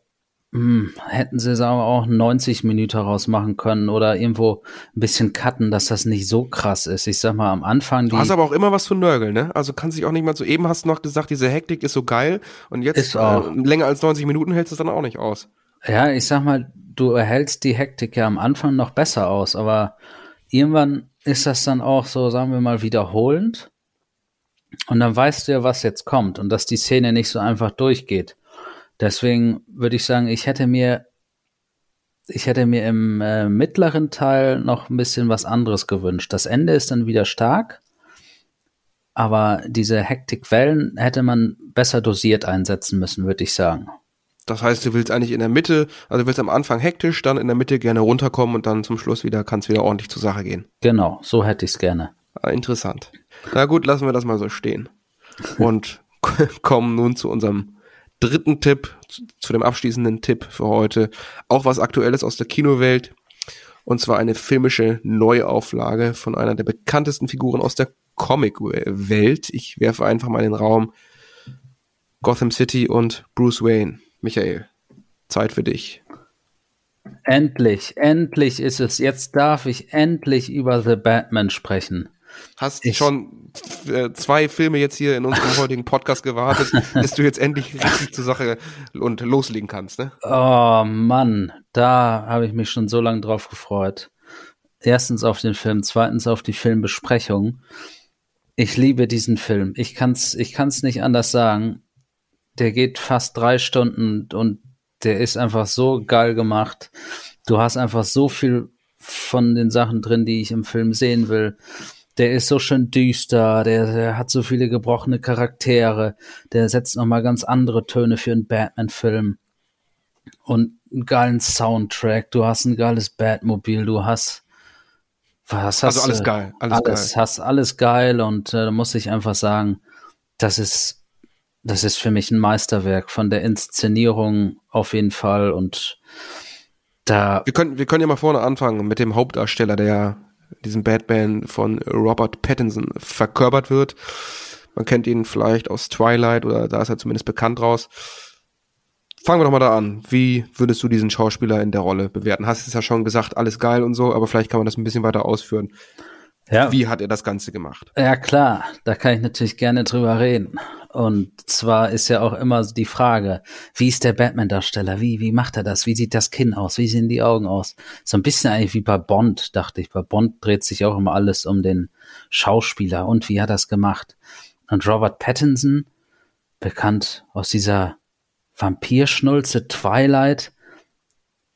hm, hätten sie sagen wir, auch 90 Minuten rausmachen können oder irgendwo ein bisschen cutten, dass das nicht so krass ist. Ich sag mal, am Anfang. Du hast aber auch immer was zu nörgeln, ne? Also kannst dich auch nicht mal so, eben hast du noch gesagt, diese Hektik ist so geil und jetzt äh, länger als 90 Minuten hältst du es dann auch nicht aus. Ja, ich sag mal, du erhältst die Hektik ja am Anfang noch besser aus, aber irgendwann ist das dann auch so, sagen wir mal, wiederholend. Und dann weißt du ja, was jetzt kommt und dass die Szene nicht so einfach durchgeht. Deswegen würde ich sagen, ich hätte mir, ich hätte mir im äh, mittleren Teil noch ein bisschen was anderes gewünscht. Das Ende ist dann wieder stark, aber diese Hektikwellen hätte man besser dosiert einsetzen müssen, würde ich sagen. Das heißt, du willst eigentlich in der Mitte, also du willst am Anfang hektisch, dann in der Mitte gerne runterkommen und dann zum Schluss wieder kann es wieder ordentlich zur Sache gehen. Genau, so hätte ich es gerne. Ah, interessant. Na gut, lassen wir das mal so stehen. Und kommen nun zu unserem dritten Tipp, zu dem abschließenden Tipp für heute. Auch was Aktuelles aus der Kinowelt. Und zwar eine filmische Neuauflage von einer der bekanntesten Figuren aus der Comic-Welt. Ich werfe einfach mal in den Raum Gotham City und Bruce Wayne. Michael, Zeit für dich. Endlich, endlich ist es. Jetzt darf ich endlich über The Batman sprechen. Hast ich, schon zwei Filme jetzt hier in unserem heutigen Podcast gewartet, bis du jetzt endlich richtig zur Sache und loslegen kannst, ne? Oh Mann, da habe ich mich schon so lange drauf gefreut. Erstens auf den Film, zweitens auf die Filmbesprechung. Ich liebe diesen Film. Ich kann's, ich kann's nicht anders sagen. Der geht fast drei Stunden und der ist einfach so geil gemacht. Du hast einfach so viel von den Sachen drin, die ich im Film sehen will der ist so schön düster, der, der hat so viele gebrochene Charaktere, der setzt nochmal ganz andere Töne für einen Batman-Film. Und einen geilen Soundtrack, du hast ein geiles Batmobil, du hast was hast also alles geil, alles, alles geil. hast alles geil und äh, da muss ich einfach sagen, das ist das ist für mich ein Meisterwerk von der Inszenierung auf jeden Fall und da wir können wir können ja mal vorne anfangen mit dem Hauptdarsteller, der diesem Batman von Robert Pattinson verkörpert wird. Man kennt ihn vielleicht aus Twilight oder da ist er zumindest bekannt raus. Fangen wir doch mal da an. Wie würdest du diesen Schauspieler in der Rolle bewerten? Hast es ja schon gesagt, alles geil und so, aber vielleicht kann man das ein bisschen weiter ausführen. Ja. Wie hat er das Ganze gemacht? Ja, klar, da kann ich natürlich gerne drüber reden. Und zwar ist ja auch immer die Frage, wie ist der Batman-Darsteller? Wie, wie macht er das? Wie sieht das Kinn aus? Wie sehen die Augen aus? So ein bisschen eigentlich wie bei Bond, dachte ich. Bei Bond dreht sich auch immer alles um den Schauspieler und wie hat er das gemacht. Und Robert Pattinson, bekannt aus dieser Vampirschnulze Twilight,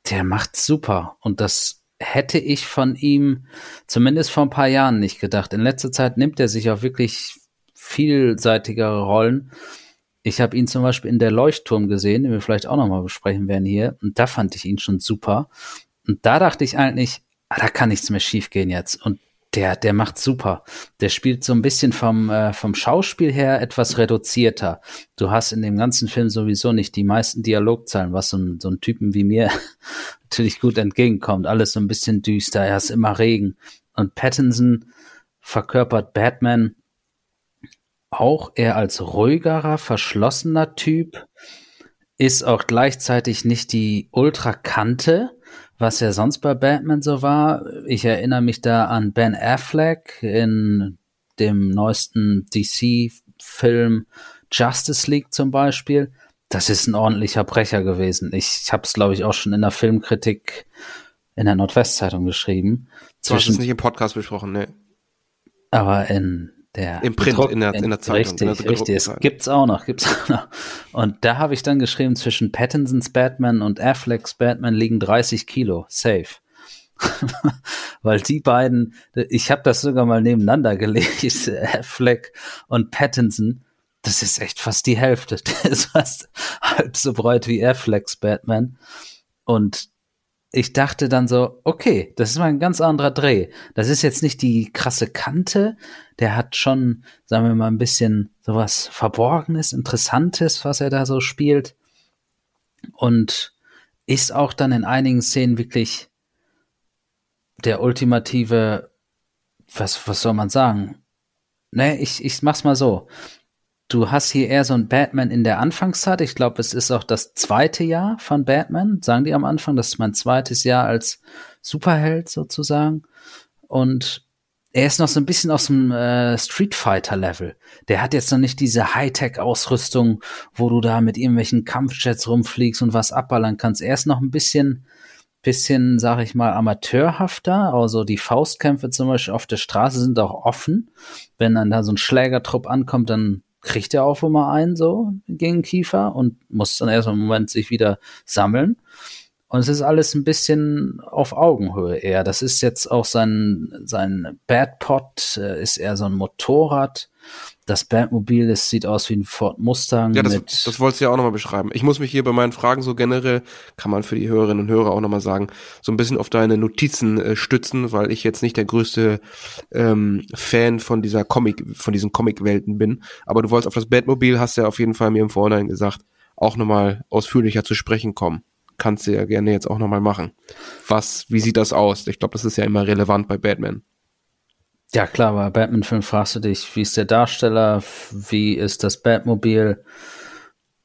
der macht super. Und das hätte ich von ihm zumindest vor ein paar Jahren nicht gedacht. In letzter Zeit nimmt er sich auch wirklich vielseitigere Rollen. ich habe ihn zum Beispiel in der Leuchtturm gesehen, den wir vielleicht auch nochmal besprechen werden hier. Und da fand ich ihn schon super. Und da dachte ich eigentlich, ah, da kann nichts mehr schiefgehen jetzt. Und der, der macht super. Der spielt so ein bisschen vom, äh, vom Schauspiel her etwas reduzierter. Du hast in dem ganzen Film sowieso nicht die meisten Dialogzeilen, was so ein, so ein Typen wie mir natürlich gut entgegenkommt. Alles so ein bisschen düster, er ist immer Regen. Und Pattinson verkörpert Batman auch eher als ruhigerer, verschlossener Typ, ist auch gleichzeitig nicht die Ultrakante, was ja sonst bei Batman so war. Ich erinnere mich da an Ben Affleck in dem neuesten DC-Film Justice League zum Beispiel. Das ist ein ordentlicher Brecher gewesen. Ich, ich habe es, glaube ich, auch schon in der Filmkritik in der Nordwestzeitung geschrieben. Du hast es nicht im Podcast besprochen, ne? Aber in der Im Print, in, der, in der Zeitung. Richtig, der richtig. Es gibt's auch noch, gibt's auch noch. Und da habe ich dann geschrieben, zwischen Pattinsons Batman und Afflecks Batman liegen 30 Kilo. Safe. Weil die beiden, ich habe das sogar mal nebeneinander gelegt, Affleck und Pattinson. Das ist echt fast die Hälfte. Der ist fast halb so breit wie Afflecks Batman. Und ich dachte dann so, okay, das ist mal ein ganz anderer Dreh. Das ist jetzt nicht die krasse Kante, der hat schon, sagen wir mal, ein bisschen sowas Verborgenes, Interessantes, was er da so spielt. Und ist auch dann in einigen Szenen wirklich der ultimative, was, was soll man sagen? Ne, ich, ich mach's mal so du hast hier eher so ein Batman in der Anfangszeit. Ich glaube, es ist auch das zweite Jahr von Batman, sagen die am Anfang. Das ist mein zweites Jahr als Superheld sozusagen. Und er ist noch so ein bisschen aus dem äh, Street Fighter Level. Der hat jetzt noch nicht diese Hightech-Ausrüstung, wo du da mit irgendwelchen Kampfjets rumfliegst und was abballern kannst. Er ist noch ein bisschen, bisschen, sag ich mal, amateurhafter. Also die Faustkämpfe zum Beispiel auf der Straße sind auch offen. Wenn dann da so ein Schlägertrupp ankommt, dann kriegt er auch immer einen so gegen Kiefer und muss dann erst einen Moment sich wieder sammeln. Und es ist alles ein bisschen auf Augenhöhe eher. Das ist jetzt auch sein, sein Badpot, äh, ist eher so ein Motorrad. Das Batmobil, das sieht aus wie ein Ford Mustang. Ja, das, das wolltest du ja auch nochmal beschreiben. Ich muss mich hier bei meinen Fragen so generell, kann man für die Hörerinnen und Hörer auch nochmal sagen, so ein bisschen auf deine Notizen äh, stützen, weil ich jetzt nicht der größte ähm, Fan von dieser Comic, von diesen Comic-Welten bin. Aber du wolltest auf das Batmobil, hast ja auf jeden Fall mir im Vorhinein gesagt, auch nochmal ausführlicher zu sprechen kommen kannst du ja gerne jetzt auch nochmal machen. Was, wie sieht das aus? Ich glaube, das ist ja immer relevant bei Batman. Ja, klar, bei Batman-Film fragst du dich, wie ist der Darsteller, wie ist das Batmobil,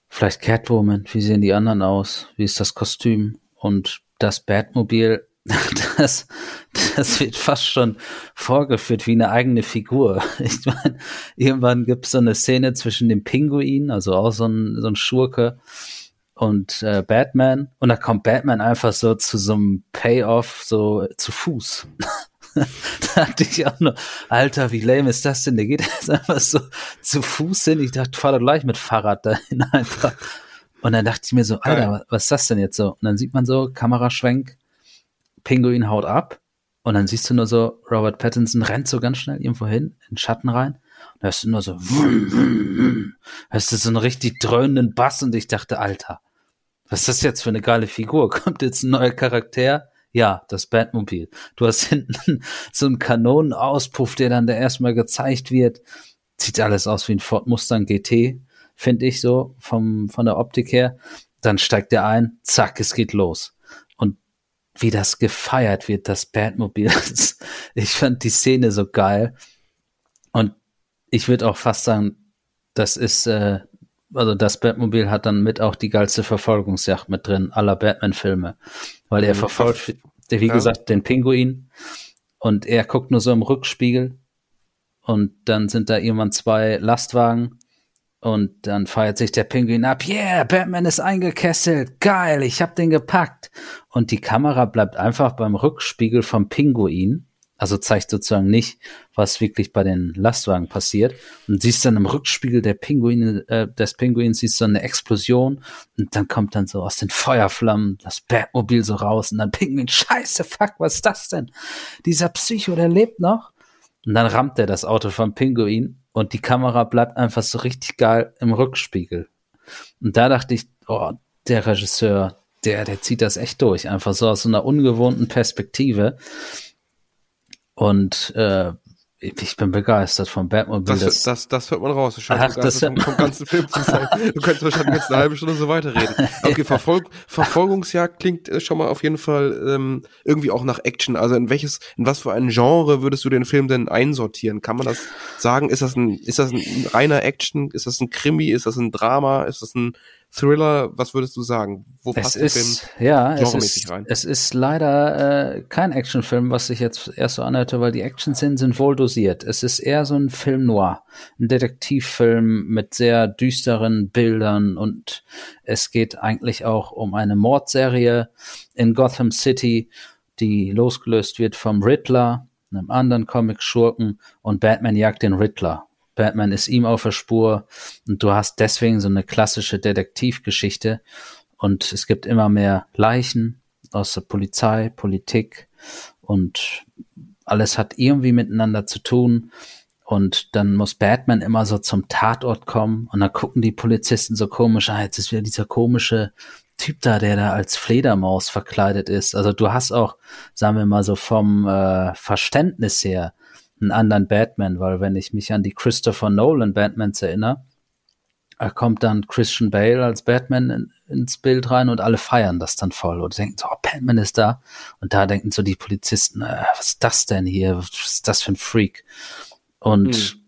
vielleicht Catwoman, wie sehen die anderen aus, wie ist das Kostüm und das Batmobil, das, das wird fast schon vorgeführt wie eine eigene Figur. Ich meine, irgendwann gibt es so eine Szene zwischen dem Pinguin, also auch so ein, so ein Schurke, und äh, Batman und da kommt Batman einfach so zu so einem Payoff so zu Fuß. da dachte ich auch nur, Alter, wie lame ist das denn? Der geht jetzt einfach so zu Fuß hin. Ich dachte, fahr doch gleich mit Fahrrad dahin einfach. Und dann dachte ich mir so, Alter, was ist das denn jetzt so? Und dann sieht man so, Kameraschwenk, Pinguin haut ab. Und dann siehst du nur so, Robert Pattinson rennt so ganz schnell irgendwo hin, in den Schatten rein. Da hörst du nur so, hörst du so einen richtig dröhnenden Bass und ich dachte, Alter, was ist das jetzt für eine geile Figur? Kommt jetzt ein neuer Charakter? Ja, das Batmobil. Du hast hinten so einen Kanonenauspuff, der dann da erstmal gezeigt wird. Sieht alles aus wie ein Ford Mustang GT, finde ich so, vom, von der Optik her. Dann steigt er ein, zack, es geht los. Und wie das gefeiert wird, das Batmobil. ich fand die Szene so geil. Und ich würde auch fast sagen, das ist, äh, also das Batmobil hat dann mit auch die geilste Verfolgungsjacht mit drin, aller Batman-Filme. Weil er mhm. verfolgt, wie ja. gesagt, den Pinguin und er guckt nur so im Rückspiegel und dann sind da irgendwann zwei Lastwagen und dann feiert sich der Pinguin ab. Yeah, Batman ist eingekesselt. Geil, ich hab den gepackt. Und die Kamera bleibt einfach beim Rückspiegel vom Pinguin also zeigt sozusagen nicht, was wirklich bei den Lastwagen passiert. Und siehst dann im Rückspiegel der Pinguin, äh, des Pinguins, siehst du eine Explosion und dann kommt dann so aus den Feuerflammen das Batmobil so raus und dann Pinguin, scheiße, fuck, was ist das denn? Dieser Psycho, der lebt noch. Und dann rammt er das Auto vom Pinguin und die Kamera bleibt einfach so richtig geil im Rückspiegel. Und da dachte ich, oh, der Regisseur, der, der zieht das echt durch, einfach so aus so einer ungewohnten Perspektive. Und äh, ich bin begeistert vom Batmobile. Das, das, das hört man raus. Du scheinst das vom, vom ganzen Film zu sein. Du könntest wahrscheinlich jetzt eine halbe Stunde so weiterreden. Okay, Verfolg, Verfolgungsjagd klingt äh, schon mal auf jeden Fall ähm, irgendwie auch nach Action. Also in welches, in was für ein Genre würdest du den Film denn einsortieren? Kann man das sagen? Ist das ein, ist das ein reiner Action? Ist das ein Krimi? Ist das ein Drama? Ist das ein Thriller, was würdest du sagen? Wo passt es ist, der Film ja, es ist, rein? Es ist leider äh, kein Actionfilm, was sich jetzt erst so anhörte, weil die Action-Szenen sind wohl dosiert. Es ist eher so ein Film noir, ein Detektivfilm mit sehr düsteren Bildern und es geht eigentlich auch um eine Mordserie in Gotham City, die losgelöst wird vom Riddler, einem anderen Comic-Schurken und Batman jagt den Riddler. Batman ist ihm auf der Spur und du hast deswegen so eine klassische Detektivgeschichte und es gibt immer mehr Leichen aus der Polizei, Politik und alles hat irgendwie miteinander zu tun und dann muss Batman immer so zum Tatort kommen und dann gucken die Polizisten so komisch, ah, jetzt ist wieder dieser komische Typ da, der da als Fledermaus verkleidet ist. Also du hast auch, sagen wir mal so vom äh, Verständnis her, einen anderen Batman, weil wenn ich mich an die Christopher Nolan Batmans erinnere, da kommt dann Christian Bale als Batman in, ins Bild rein und alle feiern das dann voll und denken so, oh, Batman ist da. Und da denken so die Polizisten, äh, was ist das denn hier? Was ist das für ein Freak? Und hm.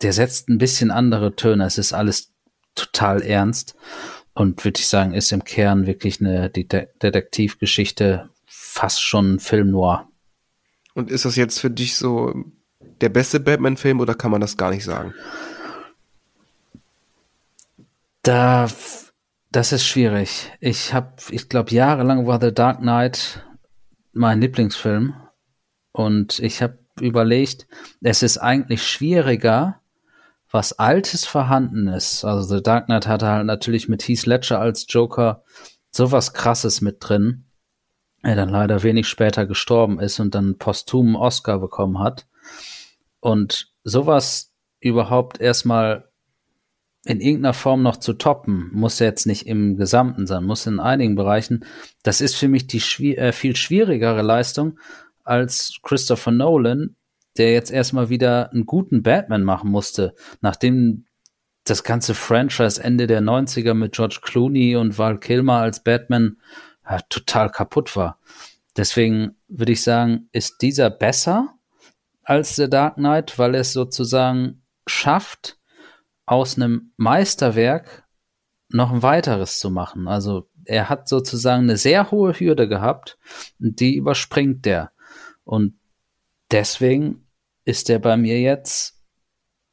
der setzt ein bisschen andere Töne. Es ist alles total ernst und würde ich sagen, ist im Kern wirklich eine Detektivgeschichte, fast schon ein Film noir. Und ist das jetzt für dich so der beste Batman-Film oder kann man das gar nicht sagen? Da, das ist schwierig. Ich habe, ich glaube, jahrelang war The Dark Knight mein Lieblingsfilm und ich habe überlegt, es ist eigentlich schwieriger, was Altes vorhanden ist. Also The Dark Knight hatte halt natürlich mit Heath Ledger als Joker sowas Krasses mit drin er dann leider wenig später gestorben ist und dann posthumen Oscar bekommen hat. Und sowas überhaupt erstmal in irgendeiner Form noch zu toppen, muss jetzt nicht im Gesamten sein, muss in einigen Bereichen. Das ist für mich die schwi äh, viel schwierigere Leistung als Christopher Nolan, der jetzt erstmal wieder einen guten Batman machen musste, nachdem das ganze Franchise Ende der 90er mit George Clooney und Val Kilmer als Batman ja, total kaputt war. Deswegen würde ich sagen, ist dieser besser als The Dark Knight, weil es sozusagen schafft, aus einem Meisterwerk noch ein weiteres zu machen. Also er hat sozusagen eine sehr hohe Hürde gehabt die überspringt der. Und deswegen ist er bei mir jetzt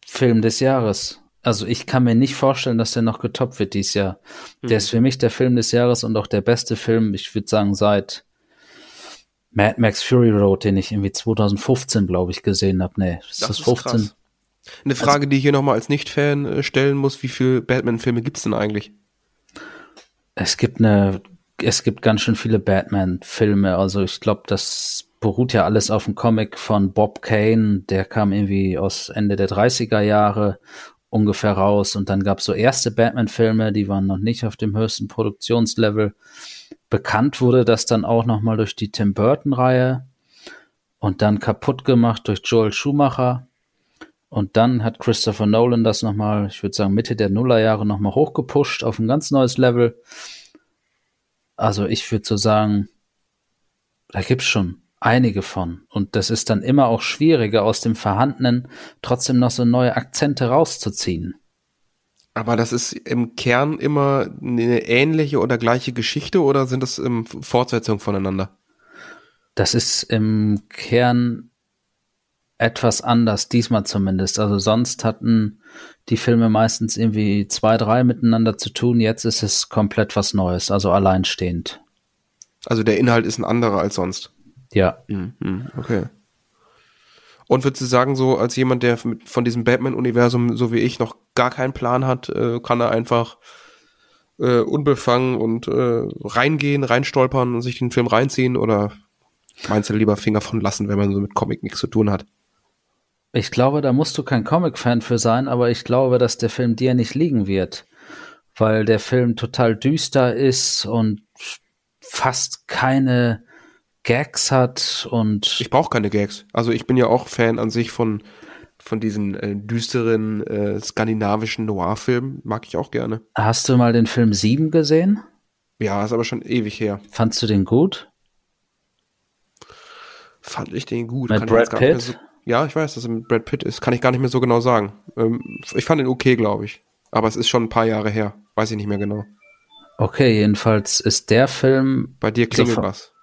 Film des Jahres. Also ich kann mir nicht vorstellen, dass der noch getoppt wird dieses Jahr. Mhm. Der ist für mich der Film des Jahres und auch der beste Film, ich würde sagen, seit Mad Max Fury Road, den ich irgendwie 2015, glaube ich, gesehen habe. Nee, ist das, das 15? Ist Eine Frage, also, die ich hier nochmal als Nicht-Fan äh, stellen muss, wie viele Batman-Filme gibt es denn eigentlich? Es gibt eine, es gibt ganz schön viele Batman-Filme. Also ich glaube, das beruht ja alles auf dem Comic von Bob Kane, der kam irgendwie aus Ende der 30er Jahre ungefähr raus. Und dann gab es so erste Batman-Filme, die waren noch nicht auf dem höchsten Produktionslevel. Bekannt wurde das dann auch nochmal durch die Tim Burton-Reihe und dann kaputt gemacht durch Joel Schumacher. Und dann hat Christopher Nolan das nochmal, ich würde sagen, Mitte der Nullerjahre nochmal hochgepusht auf ein ganz neues Level. Also ich würde so sagen, da gibt's schon einige von. Und das ist dann immer auch schwieriger, aus dem Vorhandenen trotzdem noch so neue Akzente rauszuziehen. Aber das ist im Kern immer eine ähnliche oder gleiche Geschichte oder sind das ähm, Fortsetzungen voneinander? Das ist im Kern etwas anders, diesmal zumindest. Also sonst hatten die Filme meistens irgendwie zwei, drei miteinander zu tun. Jetzt ist es komplett was Neues, also alleinstehend. Also der Inhalt ist ein anderer als sonst. Ja. Mhm, okay. Und würdest du sagen, so als jemand, der von diesem Batman-Universum, so wie ich, noch gar keinen Plan hat, äh, kann er einfach äh, unbefangen und äh, reingehen, reinstolpern und sich den Film reinziehen? Oder meinst du lieber Finger von lassen, wenn man so mit Comic nichts zu tun hat? Ich glaube, da musst du kein Comic-Fan für sein, aber ich glaube, dass der Film dir nicht liegen wird, weil der Film total düster ist und fast keine Gags hat und Ich brauche keine Gags. Also ich bin ja auch Fan an sich von, von diesen äh, düsteren äh, skandinavischen Noir-Filmen. Mag ich auch gerne. hast du mal den Film 7 gesehen? Ja, ist aber schon ewig her. Fandst du den gut? Fand ich den gut. Mit Kann Brad Pitt? So, ja, ich weiß, dass es mit Brad Pitt ist. Kann ich gar nicht mehr so genau sagen. Ähm, ich fand ihn okay, glaube ich. Aber es ist schon ein paar Jahre her. Weiß ich nicht mehr genau. Okay, jedenfalls ist der Film. Bei dir klingelt Sofort- was.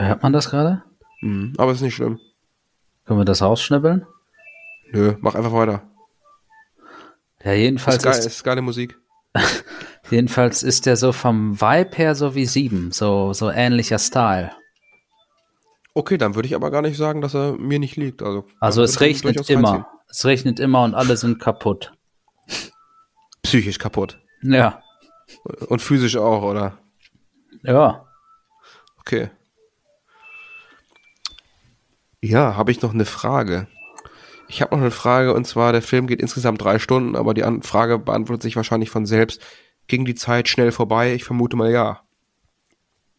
Hört man das gerade? Mhm. Aber ist nicht schlimm. Können wir das rausschnibbeln? Nö, mach einfach weiter. Ja, jedenfalls ist geil, ist, ist geile Musik. jedenfalls ist der so vom Vibe her so wie 7, so, so ähnlicher Style. Okay, dann würde ich aber gar nicht sagen, dass er mir nicht liegt. Also, Also es regnet immer. reinziehen. Es regnet immer und alle sind kaputt. Psychisch kaputt. Ja. Und physisch auch, oder? Ja. Okay. Ja, habe ich noch eine Frage. Ich habe noch eine Frage und zwar, der Film geht insgesamt drei Stunden, aber die An Frage beantwortet sich wahrscheinlich von selbst. Ging die Zeit schnell vorbei? Ich vermute mal ja.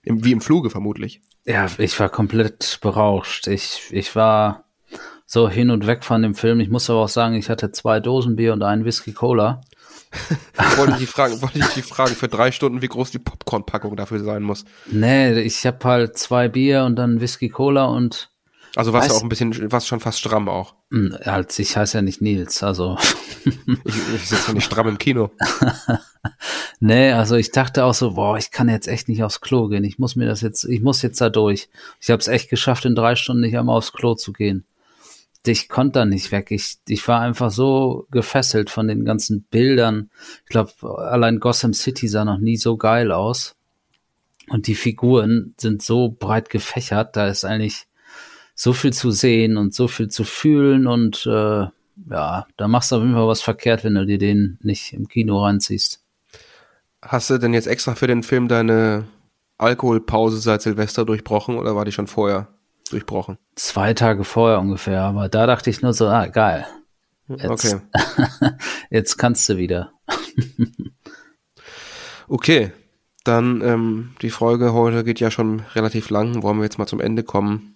Im, wie im Fluge vermutlich. Ja, ich war komplett berauscht. Ich, ich war so hin und weg von dem Film. Ich muss aber auch sagen, ich hatte zwei Dosen Bier und einen Whisky Cola. wollte ich die fragen, wollte ich die fragen für drei Stunden, wie groß die Popcorn-Packung dafür sein muss. Nee, ich habe halt zwei Bier und dann Whisky Cola und Also warst du auch ein bisschen, warst schon fast stramm auch. Hm, als ich heiße ja nicht Nils, also Ich, ich sitze ja nicht stramm im Kino. nee, also ich dachte auch so, boah, ich kann jetzt echt nicht aufs Klo gehen. Ich muss mir das jetzt, ich muss jetzt da durch. Ich habe es echt geschafft, in drei Stunden nicht einmal aufs Klo zu gehen. Ich konnte da nicht weg. Ich, ich war einfach so gefesselt von den ganzen Bildern. Ich glaube, allein Gotham City sah noch nie so geil aus. Und die Figuren sind so breit gefächert, da ist eigentlich so viel zu sehen und so viel zu fühlen und äh, ja, da machst du auf jeden Fall was verkehrt, wenn du dir den nicht im Kino reinziehst. Hast du denn jetzt extra für den Film deine Alkoholpause seit Silvester durchbrochen oder war die schon vorher durchbrochen? Zwei Tage vorher ungefähr, aber da dachte ich nur so, ah, geil. Jetzt, Okay. jetzt kannst du wieder. Okay, dann ähm, die Folge heute geht ja schon relativ lang. Wollen wir jetzt mal zum Ende kommen?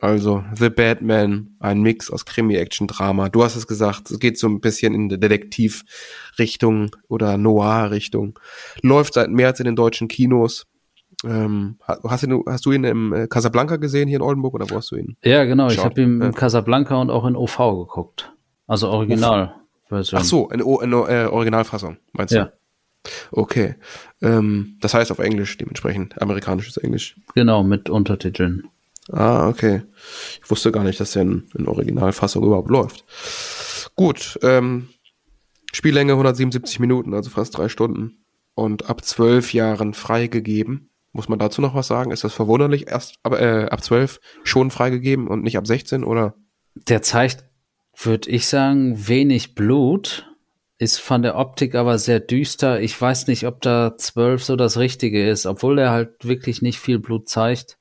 Also, The Batman, ein Mix aus Krimi, Action, Drama. Du hast es gesagt, es geht so ein bisschen in der Detektiv-Richtung oder Noir-Richtung. Läuft seit März in den deutschen Kinos. Ähm, hast, du, hast du ihn im äh, Casablanca gesehen hier in Oldenburg oder wo hast du ihn? Ja, genau, ich Schaut, habe ihn ja. in Casablanca und auch in OV geguckt. Also Originalversion. Ach so, eine, O- eine äh, Originalfassung, meinst du? Ja, Okay. Ähm, das heißt auf Englisch dementsprechend, amerikanisches Englisch. genau, mit Untertiteln. Ah, okay. Ich wusste gar nicht, dass der in, in Originalfassung überhaupt läuft. Gut, ähm, Spiellänge 177 Minuten, also fast drei Stunden. Und ab zwölf Jahren freigegeben. Muss man dazu noch was sagen? Ist das verwunderlich? Erst ab, äh, ab zwölf schon freigegeben und nicht ab 16 oder? Der zeigt, würde ich sagen, wenig Blut, ist von der Optik aber sehr düster. Ich weiß nicht, ob da 12 so das Richtige ist. Obwohl er halt wirklich nicht viel Blut zeigt,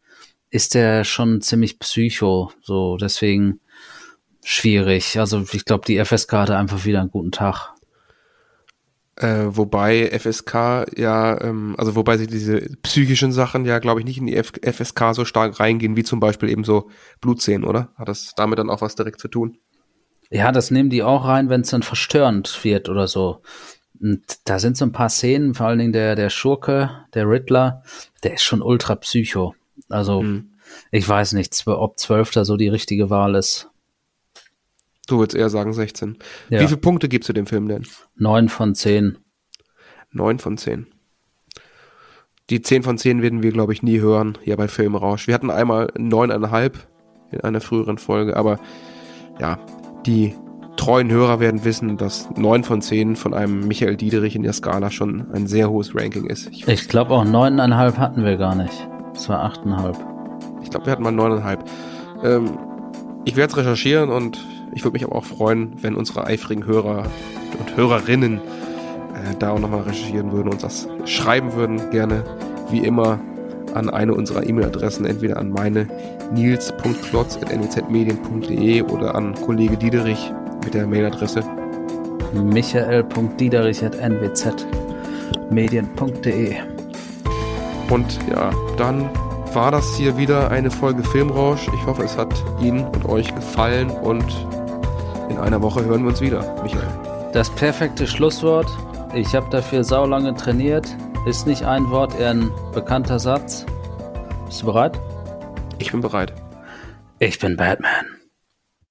ist er schon ziemlich psycho. So, deswegen schwierig. Also ich glaube, die FSK hatte einfach wieder einen guten Tag. Äh, wobei FSK ja, ähm, also wobei sie diese psychischen Sachen ja, glaube ich, nicht in die F FSK so stark reingehen, wie zum Beispiel eben so Blutszenen, oder? Hat das damit dann auch was direkt zu tun? Ja, das nehmen die auch rein, wenn es dann verstörend wird oder so. Und da sind so ein paar Szenen, vor allen Dingen der, der Schurke, der Riddler, der ist schon ultra psycho. Also, ich weiß nicht, ob Zwölfter so die richtige Wahl ist. Du würdest eher sagen 16. Ja. Wie viele Punkte gibst du dem Film denn? Neun von zehn. Neun von zehn. Die zehn von zehn werden wir, glaube ich, nie hören hier bei Filmrausch. Wir hatten einmal neuneinhalb in einer früheren Folge, aber ja, die treuen Hörer werden wissen, dass neun von zehn von einem Michael Diederich in der Skala schon ein sehr hohes Ranking ist. Ich, Ich glaube auch neuneinhalb hatten wir gar nicht. Es war achteinhalb. ich glaube, wir hatten mal neuneinhalb. Ähm, ich werde es recherchieren und ich würde mich aber auch freuen, wenn unsere eifrigen Hörer und Hörerinnen äh, da auch nochmal recherchieren würden und das schreiben würden, gerne wie immer an eine unserer E-Mail-Adressen, entweder an meine nils.klotz.nwzmedien.de oder an Kollege Diederich mit der Mailadresse michael.diederich.nwzmedien.de Und ja, dann war das hier wieder eine Folge Filmrausch. Ich hoffe, es hat Ihnen und euch gefallen und in einer Woche hören wir uns wieder. Michael. Das perfekte Schlusswort. Ich habe dafür saulange trainiert. Ist nicht ein Wort, eher ein bekannter Satz. Bist du bereit? Ich bin bereit. Ich bin Batman.